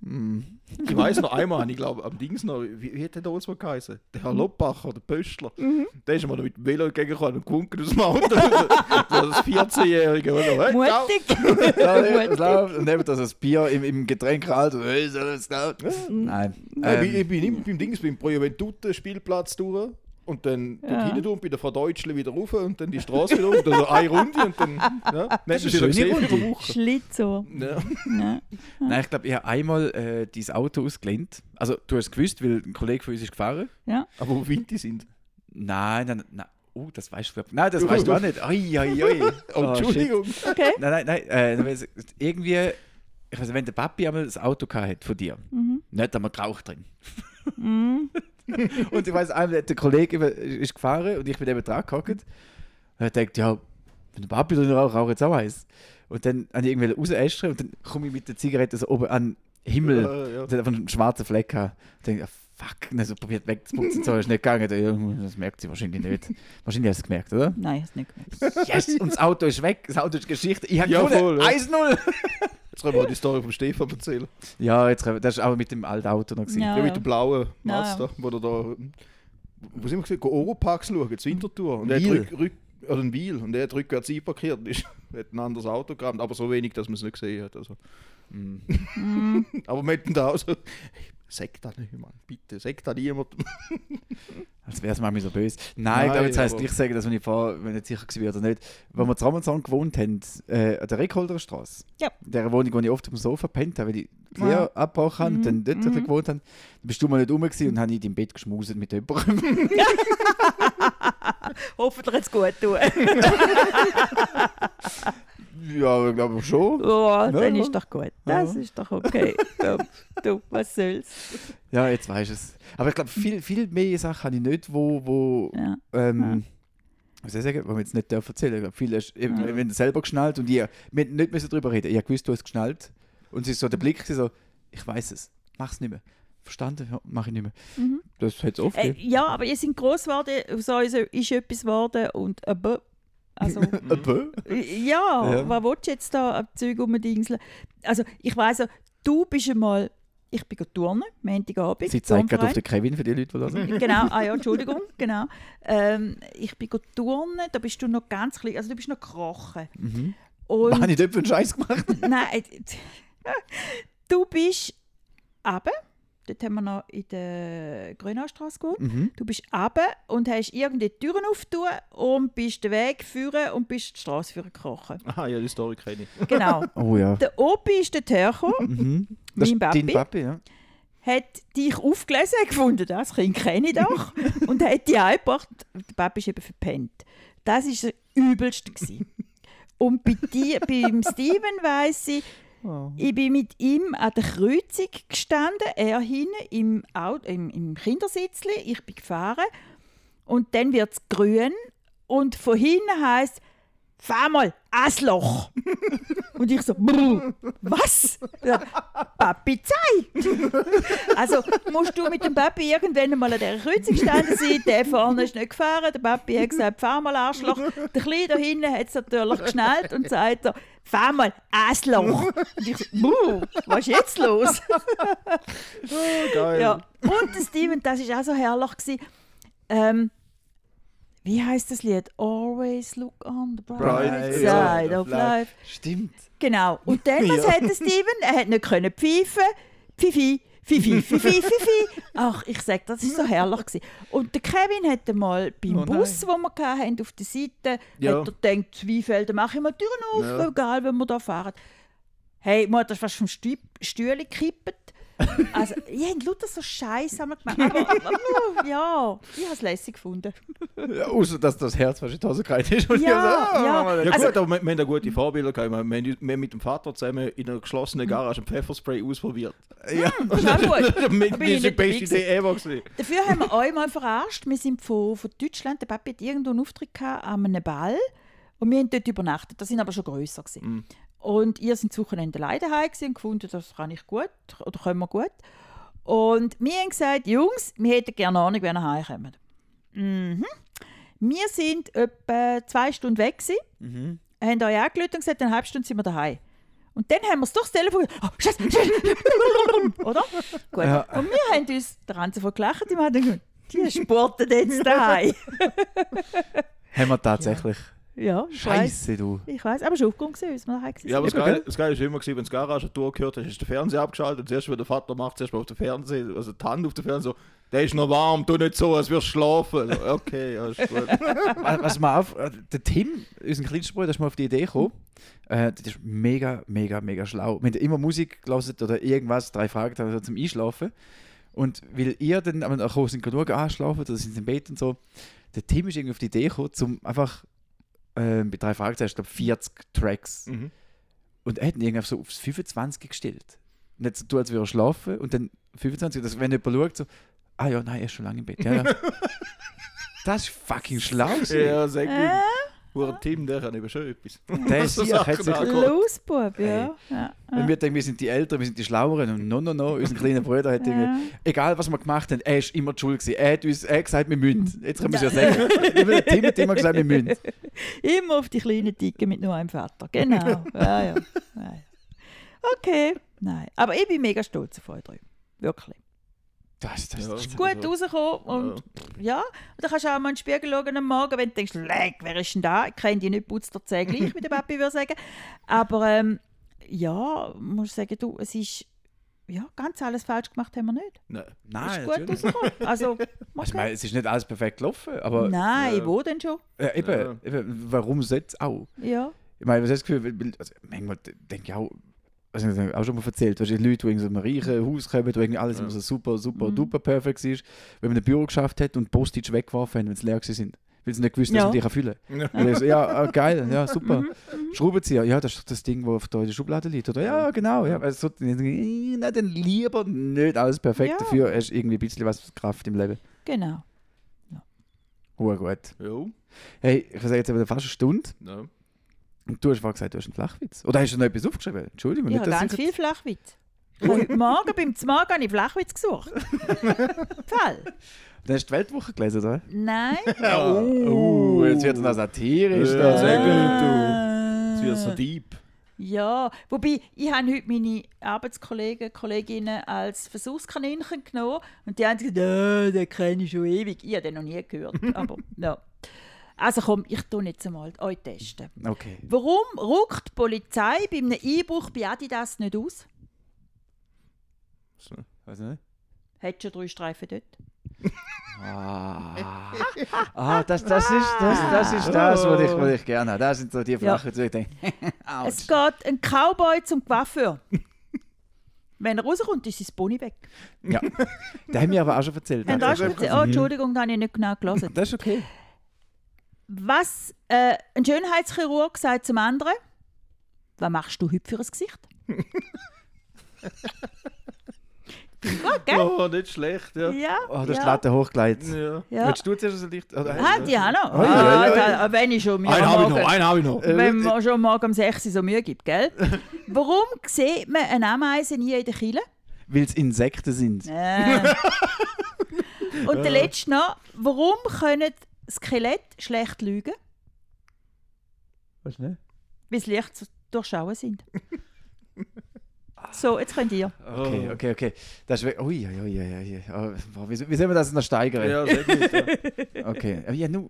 Hm. Ich weiß noch einmal, ich glaube am Dings noch, wie, wie hat der damals mal geheißen? Der Herr Loppacher, der Pöstler. Der ist mir noch mit dem Velo entgegengekommen und gewunken aus dem Auto. so [LAUGHS] das 14-Jährige. oder? Hey. Mutig. Und [LAUGHS] neben das das Bier im, im Getränk halt. Nein. Nein, ich, bin- Ähm, ich bin immer beim Dings, beim Pro Juventute Spielplatz durch und dann Ja. ja. hinten durch bei der Frau Deutschle wieder rauf und dann die Straße wieder rauf. Also eine Runde und dann. Ja, [LAUGHS] dann Das ist wieder gesehen Runde. eine Woche. Schlitzohr. Ja. Ja. [LAUGHS] Nein, ich glaube, ich habe einmal äh, dein Auto ausgelehnt. Also, du hast es gewusst, weil ein Kollege von uns ist gefahren. Aber wo Winti sind. Nein, nein, nein. Oh, das weißt du, Nein, das weißt du auch [LAUGHS] nicht. Ai, ai, ai. Oh, Oh. Entschuldigung. Okay. Nein, nein, nein. Äh, irgendwie, ich weiß nicht, wenn der Papi einmal das Auto hatte von dir, Mhm. nicht einmal geraucht drin. Mhm. [LAUGHS] Und ich weiß, einmal der Kollege ist gefahren und ich bin eben dran gehockt. Und er denkt, ja, wenn der Papi drin raucht, rauche ich jetzt auch eins. Und dann habe ich irgendwie rausästern und dann komme ich mit der Zigarette so oben an den Himmel. Ja, ja. Und dann einfach einen schwarzen Fleck haben. Und denke, ah, fuck, und so probiert wegzuputzen, so ist nicht gegangen. Das merkt sie wahrscheinlich nicht. Wahrscheinlich hast du es gemerkt, oder? Nein, hast nicht gemerkt. Yes! Und das Auto ist weg, das Auto ist Geschichte. Ich habe Ja, gewonnen, voll, ja. 1-0! Jetzt können wir die Story vom Stefan erzählen. Ja, jetzt, können wir- das ist aber mit dem alten Auto noch gewesen. Ja. Ja, mit dem blauen Ja, Mazda, wo er da. Wo sind wir gesehen? Oropax schauen, zur Wintertour. Und er rück, rück, oder ein Wiel. Und er hat rückwärts einparkiert und ist, [LAUGHS] hat ein anderes Auto gehabt, aber so wenig, dass man es nicht gesehen hat. Also. Mhm. [LAUGHS] Aber wir hätten da auch so. Sag das nicht, Mann. Bitte, sag das niemandem. [LAUGHS] Als wäre es manchmal so böse. Nein, Nein, ich glaube, jetzt heisst aber- ich sage das, wenn ich vor, wenn ich nicht sicher war oder nicht. Wenn wir zusammen zusammen gewohnt haben, äh, an der Reckholder Straße. Ja. In der Wohnung, wo ich oft auf dem Sofa gepennt habe, weil ich die Ja. Lehre abgebrochen habe und dann Mhm, dort mhm. gewohnt habe. Dann bist du mal nicht rum gewesen und habe ich im Bett geschmuset mit jemandem. [LAUGHS] Hoffentlich hat es gut tun. [LAUGHS] ja, ich glaube schon. Oh, dann Ja. ist doch gut. Das Ja. ist doch okay. du, was soll's. Ja, jetzt weißt du es. Aber ich glaube, viel, viel mehr Sachen habe ich nicht, wo, wo Ja. ähm, was soll ich sagen, was wir jetzt nicht dürfen erzählen. Glaube, viele hast eben, Ja. wenn du selber geschnallt und ihr, wir nicht müssen darüber reden. Ich habe gewusst, du hast geschnallt. Und es ist so der Blick so, ich weiß es, mach's nicht mehr. Verstanden? Ja, mach ich nicht mehr. Mhm. Das hat es oft Äh, ja, aber ihr sind groß geworden, aus uns ist etwas geworden und äh, bö. Also [LAUGHS] ja, Ja. was willst du jetzt da am Zeug rumdingseln? Also ich weiss ja, du bist einmal, ich bin turnen, Montagabend. Sie zeigt gerade auf den Kevin für die Leute, die das sind. Genau, ah ja, [LAUGHS] Entschuldigung, genau. Ähm, ich bin turnen, da bist du noch ganz klein, also du bist noch gekrochen. Mhm. Und Was habe ich dort für einen Scheiß gemacht? Nein, [LAUGHS] du bist runter, dort haben wir noch in der Grünaustrasse gewohnt. Mhm. Du bist runter und hast irgendwie die Türen aufgetan und bist den Weg führen und bist die Straße führen gekrochen. Aha, ja, die Story kenne ich. Genau. [LAUGHS] Oh ja. der Opi ist dort hergekommen, Mhm. Das Mein ist dein Papi? Papi, ja. hat dich aufgelesen, gefunden, das Kind kenne ich doch, [LAUGHS] und hat dich eingebracht. Der Papi ist eben verpennt. Das war das Übelste. [LAUGHS] Und bei dir, beim Steven weiss ich, ich bin mit ihm an der Kreuzung gestanden, er hinten im, Auto, im, im Kindersitzli, ich bin gefahren. Und dann wird es grün und von hinten heisst fahr mal, Asloch. und ich so, «Brr, was? Ja, Papi zeigt. also musst du mit dem Papi irgendwann mal an dieser Kreuzung gestanden sein, der vorne ist nicht gefahren, der Papi hat gesagt, fahr mal Arschloch. Der Kleine da hinten hat es natürlich geschnallt und sagt so, fahr mal Asloch. Und ich so, «Brr, was ist jetzt los? Geil. Ja. Und der Steven, das war auch so herrlich. Gewesen. Ähm, wie heißt das Lied? Always look on the bright, Bright side of of life. Stimmt. Genau. Und dann, was [LAUGHS] Ja. hat Steven? Er hat nicht können pfeifen. Pfifi, Fifi, Fifi, [LAUGHS] Fifi. Ach, ich sag, das war so herrlich. Gewesen. Und der Kevin hat einmal beim Oh. Bus, wo wir hatten, auf der Seite, Ja. hat er gedacht, Zweifelder mache ich mal die Türen auf, Ja. egal, wenn wir da fahren. Hey, hat das fast vom Stü- Stühle gekippt. Also, ich habe lauter so Scheiße gemacht. Aber, aber, ja, ich habe es lässig gefunden. Ja, außer dass das Herz fast in die Hose gehalten ist. Und Ja, ich so, ah, ja. Ja Also- gut, aber wir, wir haben da gute Vorbilder gehabt. Wir, wir, haben- wir haben mit dem Vater zusammen in einer geschlossenen Garage ein Pfefferspray ausprobiert. Ja. Das ist auch gut. [LAUGHS] Das ist die beste Idee ever gewesen. Dafür haben wir euch mal verarscht. Wir sind von, von Deutschland, der Papi hat irgendwo einen Auftritt gehabt, an einem Ball und wir haben dort übernachtet. Das sind aber schon grösser. Gewesen. Mhm. Und ihr sind das Wochenende alleine gewesen und gefunden, das kann ich gut oder können wir gut. Und wir haben gesagt, Jungs, wir hätten gerne Ahnung, wenn ihr heimkommt. Mhm. Wir sind etwa zwei Stunden weg gewesen, Mhm. haben euch angerufen und gesagt, in einer halben Stunde sind wir daheim. Und dann haben wir es durchs Telefon oh, Scheiße, [LAUGHS] oder? Gut. Ja. Und wir haben uns der Ranze von gelacht, die haben gesagt, die sporten jetzt daheim. Haben wir tatsächlich. ja, ich weiß. Scheiße, du. Ich weiß, aber es war aufgegangen, gewesen, als wir daheim waren. Ja, aber das Geile, das ist immer, gewesen, wenn du die Garage gehört hast, ist der Fernseher abgeschaltet. Und zuerst, wenn der Vater macht, zuerst mal auf den Fernseher, also die Hand auf den Fernseher, so, der ist noch warm, tu nicht so, als wirst du schlafen. So, okay, ja, ist gut. [LAUGHS] Was was mir auf, äh, der Tim, unser kleinster Bruder, ist mal auf die Idee gekommen. Äh, das ist mega, mega, mega schlau. Wir haben immer Musik gelesen oder irgendwas, drei Fragen so zum Einschlafen. Und weil ihr dann am Nachhinein sind genug anschlafen oder sind im Bett und so, der Tim ist irgendwie auf die Idee gekommen, zum einfach äh, bei drei Fragen, ich glaube 40 Tracks. Mhm. Und er hat ihn irgendwie so aufs 25 gestellt. Und jetzt so tun, als würde er schlafen und dann 25, dass wenn jemand schaut, so, ah ja, nein, er ist schon lange im Bett. Ja, ja. [LAUGHS] das ist fucking schlau. Ja, sag Äh? Mir. Hure Tim, der kann eben schon etwas. Der [LAUGHS] ist Sachen hat sich, angeht. Losbub, ja. ja. wenn wir denken, wir sind die Älteren, wir sind die Schlaueren und no, no, no, unser kleiner Bruder hat irgendwie, Ja. egal was wir gemacht haben, er ist immer die schuld gewesen. Er hat uns er hat gesagt, wir müssen. Jetzt können wir es ja sagen. Der Tim hat immer gesagt, wir müssen. [LAUGHS] Immer auf die kleinen Dicken mit nur einem Vater. Genau. ja, ja. ja, ja. Okay. Nein. Aber ich bin mega stolz auf euch drei. Wirklich. Das, das, Ja. das, Gut Also, rausgekommen und ja. Und dann kannst du auch mal in den Spiegel schauen am Morgen, wenn du denkst, leck, wer ist denn da? Ich kenne die nicht, putzt der Zähne gleich, wie der Papi würde sagen. Aber ähm, ja, muss ich sagen, du, es ist ja, ganz alles falsch gemacht haben wir nicht. Nein. Nein, ist gut rausgekommen. Also, [LAUGHS] Also, ich meine, es ist nicht alles perfekt gelaufen, aber Nein, Ja. wo denn schon? äh, eben, Ja. eben, warum es auch? Ja. Ich meine, was hast du das Gefühl, also, manchmal denke ich auch, was ich auch schon mal erzählt, weißt Leute, die in so einem reichen Haus kommen, wo irgendwie alles Ja. immer so super, super, Mhm. duper perfekt ist, wenn man ein Büro geschafft hat und die Post-its weggeworfen haben, wenn sie leer sind. Weil sie nicht gewusst Ja. dass sie dich fühlen. Ja. Und ich so, ja, ah, geil, ja, [LAUGHS] super. Schraubenzieher, ja, das ist das Ding, das auf der Schublade liegt. Oder ja, genau. Ja, also, so, äh, na, dann lieber nicht alles perfekt. Ja. Dafür hast du irgendwie ein bisschen was Kraft im Leben. Genau. Oh, gut. Jo. Hey, ich sage jetzt aber fast eine Stunde. Ja. Und du hast vorhin gesagt, du hast einen Flachwitz. Oder hast du noch etwas aufgeschrieben? Entschuldigung. [LAUGHS] Ich habe ganz viel Flachwitz. Heute Morgen beim Zmagen habe ich Flachwitz gesucht. [LAUGHS] Fall. Dann hast du die Weltwoche gelesen, oder? Nein. [LAUGHS] Oh, jetzt wird es noch satirisch. Ja, da. sehr gut. Es wird so deep. Ja, wobei, ich habe heute meine Arbeitskollegen, Kolleginnen als Versuchskaninchen genommen und die haben gesagt, «Ah, den kenne ich schon ewig. Ich habe den noch nie gehört, aber ja. Also komm, ich tue jetzt einmal euch testen. Okay. Warum ruckt die Polizei bei einem Einbruch bei Adidas nicht aus? So. Weiß nicht. Hat schon drei Streifen dort. Ah, ah das, das, ist, das, das ist das, was ich, was ich gerne habe. Das sind so die flachen, die ich denke, [LAUGHS] Es geht ein Cowboy zum Coiffeur. Wenn er rauskommt, ist sein Pony weg. Ja, das haben wir aber auch schon. Haben auch erzählt? Oh, Entschuldigung, da habe ich nicht genau gelesen. Das ist okay. Was äh, ein Schönheitschirurg sagt zum anderen, was machst du heute für ein Gesicht? [LAUGHS] Gut, gell? Oh, nicht schlecht, ja. Ja. Oh, du hast ja. Latte hochgelegt. ja. Ja. Willst du zuerst so leicht? Oder, Ah, die auch noch. Oh, ja, Ah, ja, ja. da- Wenn ich schon mir Einen habe ich noch, Morgen, einen habe ich noch. Äh, wenn man schon morgen um 6 Uhr so Mühe gibt, gell? [LAUGHS] Warum sieht man eine Ameise nie in der Kille? Weil es Insekten sind. Äh. [LAUGHS] Und der letzte noch, warum können Skelett schlecht lügen? Weißt du nicht? Weil sie leicht zu durchschauen sind. So, jetzt könnt ihr. Okay, okay, okay. Das ist wirklich. Ui, ui, ui, ui. Oh, wie, wie sollen wir das noch steigern? Ja, sehr gut. Ja. [LAUGHS] Okay. Aber Ja, nur.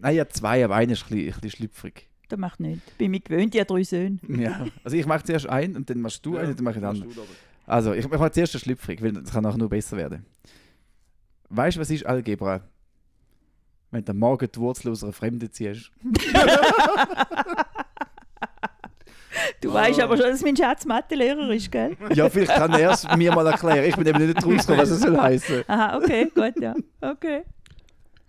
Nein, ja, zwei, aber einer ist ein bisschen, ein bisschen schlüpfrig. Das macht nicht. Bin mir gewöhnt, ich habe drei Söhne. Ja. Also ich mache zuerst einen und dann machst du einen und dann mache ich den anderen. Also, ich mache zuerst den schlüpfrig, weil das kann auch nur besser werden. Weißt du, was ist Algebra? Wenn du am morgen die Wurzel aus einer Fremden ziehst. Du weißt aber schon, dass mein Schatz Mathelehrer ist, gell? Ja, vielleicht kann er es mir mal erklären. Ich bin eben nicht rausgekommen, was es soll heißen. Aha, okay, gut, ja. Okay.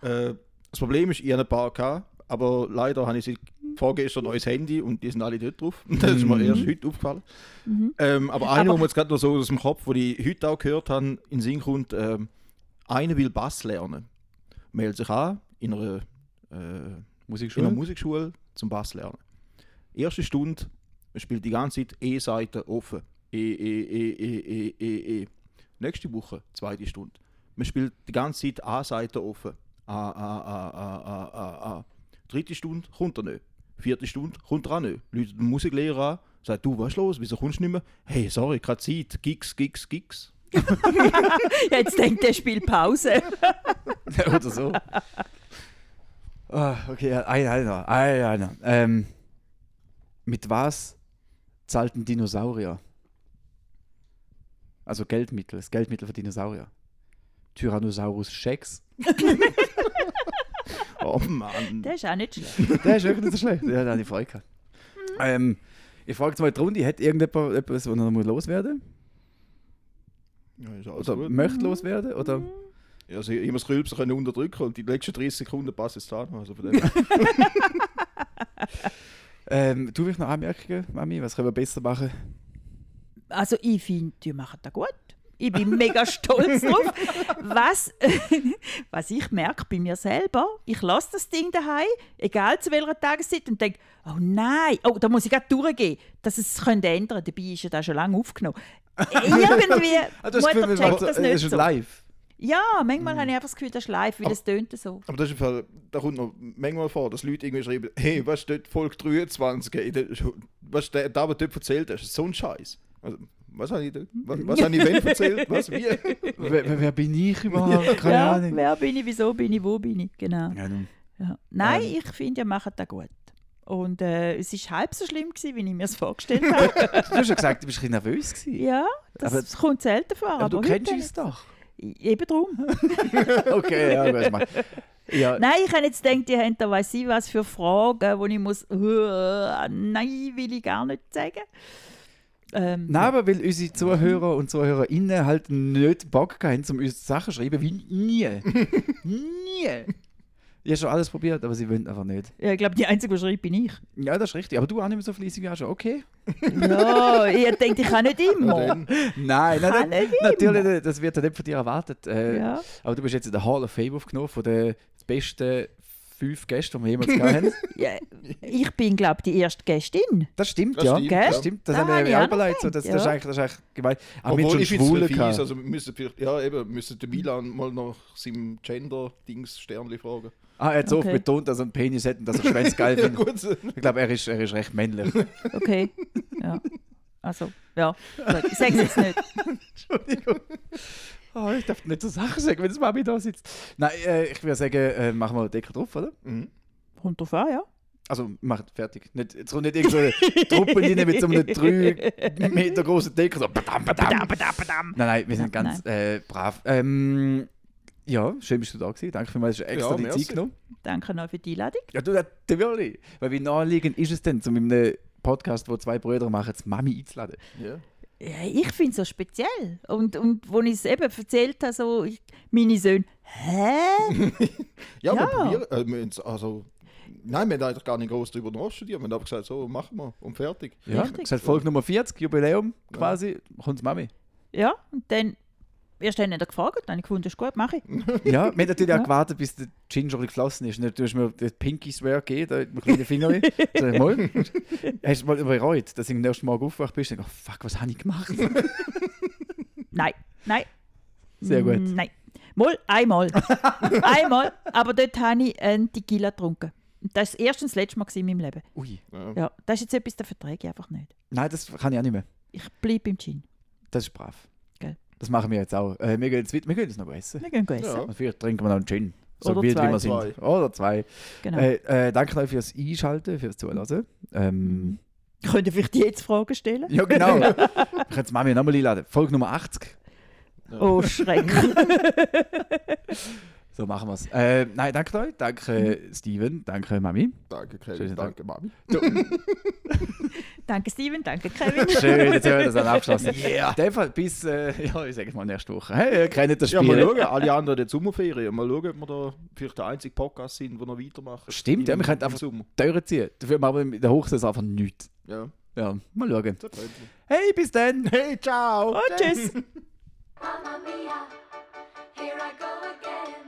Äh, das Problem ist, ich habe ein paar gehabt, aber leider habe ich sie vorgestern ein neues Handy und die sind alle dort drauf. [LAUGHS] Das ist mir erst heute aufgefallen. Ähm, aber eine, Aber- wo mir jetzt gerade noch so aus dem Kopf, wo ich heute auch gehört habe, in den Sinn kommt, ähm, einer will Bass lernen. Meldet sich an in einer, äh, in Musikschule. einer Musikschule zum Bass lernen. Erste Stunde, man spielt die ganze Zeit E-Seite offen. E, E, E, E, E, E, E. Nächste Woche, zweite Stunde. Man spielt die ganze Zeit A-Seite offen. A, A, A, A, A, A, A. Dritte Stunde kommt er nicht. Vierte Stunde kommt er auch nicht. Läutet den Musiklehrer an, sagt, du, was ist los, wieso kommst du nicht mehr? Hey, sorry, keine Zeit, Gigs, Gigs, Gigs. [LAUGHS] Jetzt denkt er, spielt Pause. [LAUGHS] Oder so. Ah, okay, einer. Ein, einer. Ähm, mit was zahlt ein Dinosaurier? Also Geldmittel, das Geldmittel für Dinosaurier. Tyrannosaurus Rex. [LAUGHS] Oh Mann. Der ist auch nicht schlecht. Der ist wirklich nicht so schlecht. Ja, da habe ich Freude gehabt. Ähm, ich frage jetzt mal die Runde, hat irgendjemand etwas, was er noch muss loswerden Ja, ist alles Oder gut. möchte loswerden? Oder? Ja, also ich muss das Rülpsen können unterdrücken und die letzten 30 Sekunden passen jetzt da noch. Also von dem her. [LAUGHS] Ähm, du willst noch Anmerkungen, Mami? Was können wir besser machen? Also ich finde, die machen das gut. Ich bin mega [LAUGHS] stolz drauf. Was, [LAUGHS] was ich merke bei mir selber, ich lasse das Ding daheim, egal zu welcher Tageszeit, und denke, oh nein, oh, da muss ich gerade durchgehen, dass es sich könnte ändern Dabei ist ja das schon lange aufgenommen. Irgendwie, du hast Mutter das checkt das äh, nicht ist so. live. Ja, manchmal habe ich einfach das Gefühl, das ist live, weil Aber- es tönt so. Aber das ist im Fall, da kommt noch manchmal vor, dass Leute irgendwie schreiben, hey, was ist dort Folge 23? Ey, das ist- Was der David dort erzählt hat, ist so ein Scheiß. Also, was habe ich dort? Was, was habe ich wem [LAUGHS] erzählt? Was, wie? Wer, wer, wer bin ich überhaupt? Keine ja, Ahnung. wer bin ich, wieso bin ich, wo bin ich, genau. Ja. Ja. Nein, Ähm. ich finde, ihr macht das gut. Und äh, es war halb so schlimm, gewesen, wie ich mir es vorgestellt habe. [LAUGHS] Du hast ja gesagt, du bist ein bisschen nervös. Gewesen. ja, das Aber- kommt selten vor. Aber du heute kennst uns doch. Eben drum. [LAUGHS] Okay, ja, gut, mal. Ja, Nein, ich habe jetzt gedacht, ihr habt da weiss ich was für Fragen, wo ich muss, uh, nein, will ich gar nicht sagen. Ähm, Nein, aber weil unsere Zuhörer und ZuhörerInnen halt nicht Bock haben, um uns Sachen zu schreiben, wie nie. [LAUGHS] nie. Ich habe schon alles probiert, aber sie wollen einfach nicht. ja, ich glaube, die Einzige, die schreibt, bin ich. Ja, das ist richtig. Aber du auch nicht mehr so fleissig wie auch schon. Okay. [LAUGHS] Ja, ich denke, ich kann nicht [LAUGHS] Ja, immer. Nein, Kann nein, nicht natürlich nicht. Das wird ja nicht von dir erwartet. Äh, Ja. Aber du bist jetzt in der Hall of Fame aufgenommen von den besten fünf Gästen, die wir jemals gehabt haben. [LAUGHS] Ja, ich bin, glaube ich, die erste Gästin. Das stimmt, Das ja. stimmt, das ja. stimmt. Das Da haben habe wir ich ja überlegt. So, das, gedacht, das, ist ja. eigentlich, das ist eigentlich gemein. Aber Obwohl ich finde es also wir müssen vielleicht, ja eben, müssen den Milan mal nach seinem Gender-Dings-Sternli fragen. Ah, er hat so oft Okay. betont, dass er einen Penis hat und dass er Schwänze geil [LAUGHS] Ja, findet. gut. Ich glaube, er ist, er ist recht männlich. Okay. Ja. Also, ja. Gut. Ich sage es jetzt nicht. [LAUGHS] Entschuldigung. Oh, ich darf nicht so Sachen sagen, wenn das Mami da sitzt. Nein, äh, ich würde sagen, äh, machen wir einen Deckel drauf, oder? Mhm. Kommt drauf an, ja. Also, macht fertig. Nicht, jetzt kommt nicht irgendeine Truppe rein mit so einem [LAUGHS] 3 Meter großen Deckel. So, badam, badam. Badam, badam, badam. Nein, nein, wir sind Ja, ganz äh, brav. Ähm, ja, schön bist du da gewesen. Danke vielmals, hast du extra Ja, die merci. Zeit genommen. Danke noch für die Einladung. Ja, du, natürlich. Weil wie naheliegend ist es denn, zu einem Podcast, wo zwei Brüder machen, die Mami einzuladen? Ja. Ja, ich finde es so speziell. Und, und wo ich es eben erzählt habe, so, ich, meine Söhne, hä? Ja, [LAUGHS] Ja. wir probieren. Äh, also, nein, wir haben eigentlich gar nicht groß darüber nachstudiert. Wir haben einfach gesagt, so machen wir und fertig. Ja, Richtig. gesagt, Folge Nummer 40, Jubiläum quasi, kommt die Mami. Ja, und dann, erst dann hat er gefragt, dann habe ich gefunden, ist gut, mache ich. [LAUGHS] Ja, wir haben natürlich Ja. auch gewartet, bis der Gin schon ein bisschen geflossen ist. Und Du hast mir den Pinky Swear gegeben, da mit dem kleinen Finger. ich [LAUGHS] mal, hast du mal bereut, dass du am nächsten Morgen aufgewacht bist und denkst, oh, fuck, was habe ich gemacht? [LAUGHS] Nein, nein. Sehr gut. Mm, Nein. Mal, einmal. einmal, aber dort habe ich einen Tequila getrunken. Das war das erste und das letzte Mal in meinem Leben. Ui. Ja. Ja, das ist jetzt etwas, das verträge ich einfach nicht. Nein, das kann ich auch nicht mehr. Ich bleibe im Gin. Das ist brav. Das machen wir jetzt auch. Äh, wir, gehen jetzt, wir gehen jetzt noch essen. Wir gehen essen. Ja. Und vielleicht trinken wir noch einen Gin. So Oder wild zwei. wie wir sind. Oder zwei. Genau. Äh, äh, danke euch fürs Einschalten, fürs Zuhören. Ähm, [LAUGHS] Könnt ihr vielleicht jetzt Fragen stellen? ja, genau. [LAUGHS] wir können jetzt Mami nochmal einladen. Folge Nummer 80. Oh, Schreck. [LAUGHS] So machen wir es. Äh, nein, danke euch. Danke Steven. Danke Mami. Danke, Kevin. Dank. Danke, Mami. [LAUGHS] Danke Steven, danke Kevin. [LAUGHS] Schön, jetzt haben wir das dann abgeschlossen. Yeah. In dem Fall bis, äh, [LAUGHS] ja, ich sage mal nächste Woche. Hey, ihr kennt das Ja, Spiel. mal schauen. Alle anderen in der Sommerferien. Mal schauen, ob wir da vielleicht der einzige Podcast sind, wo noch weitermachen. Stimmt, ja, wir könnten einfach. Türen ziehen. Dafür machen wir in der Hochsaison einfach nichts. Ja. Ja, mal schauen. Hey, bis dann. Hey, ciao! Und tschüss. Mamma mia, here I go again.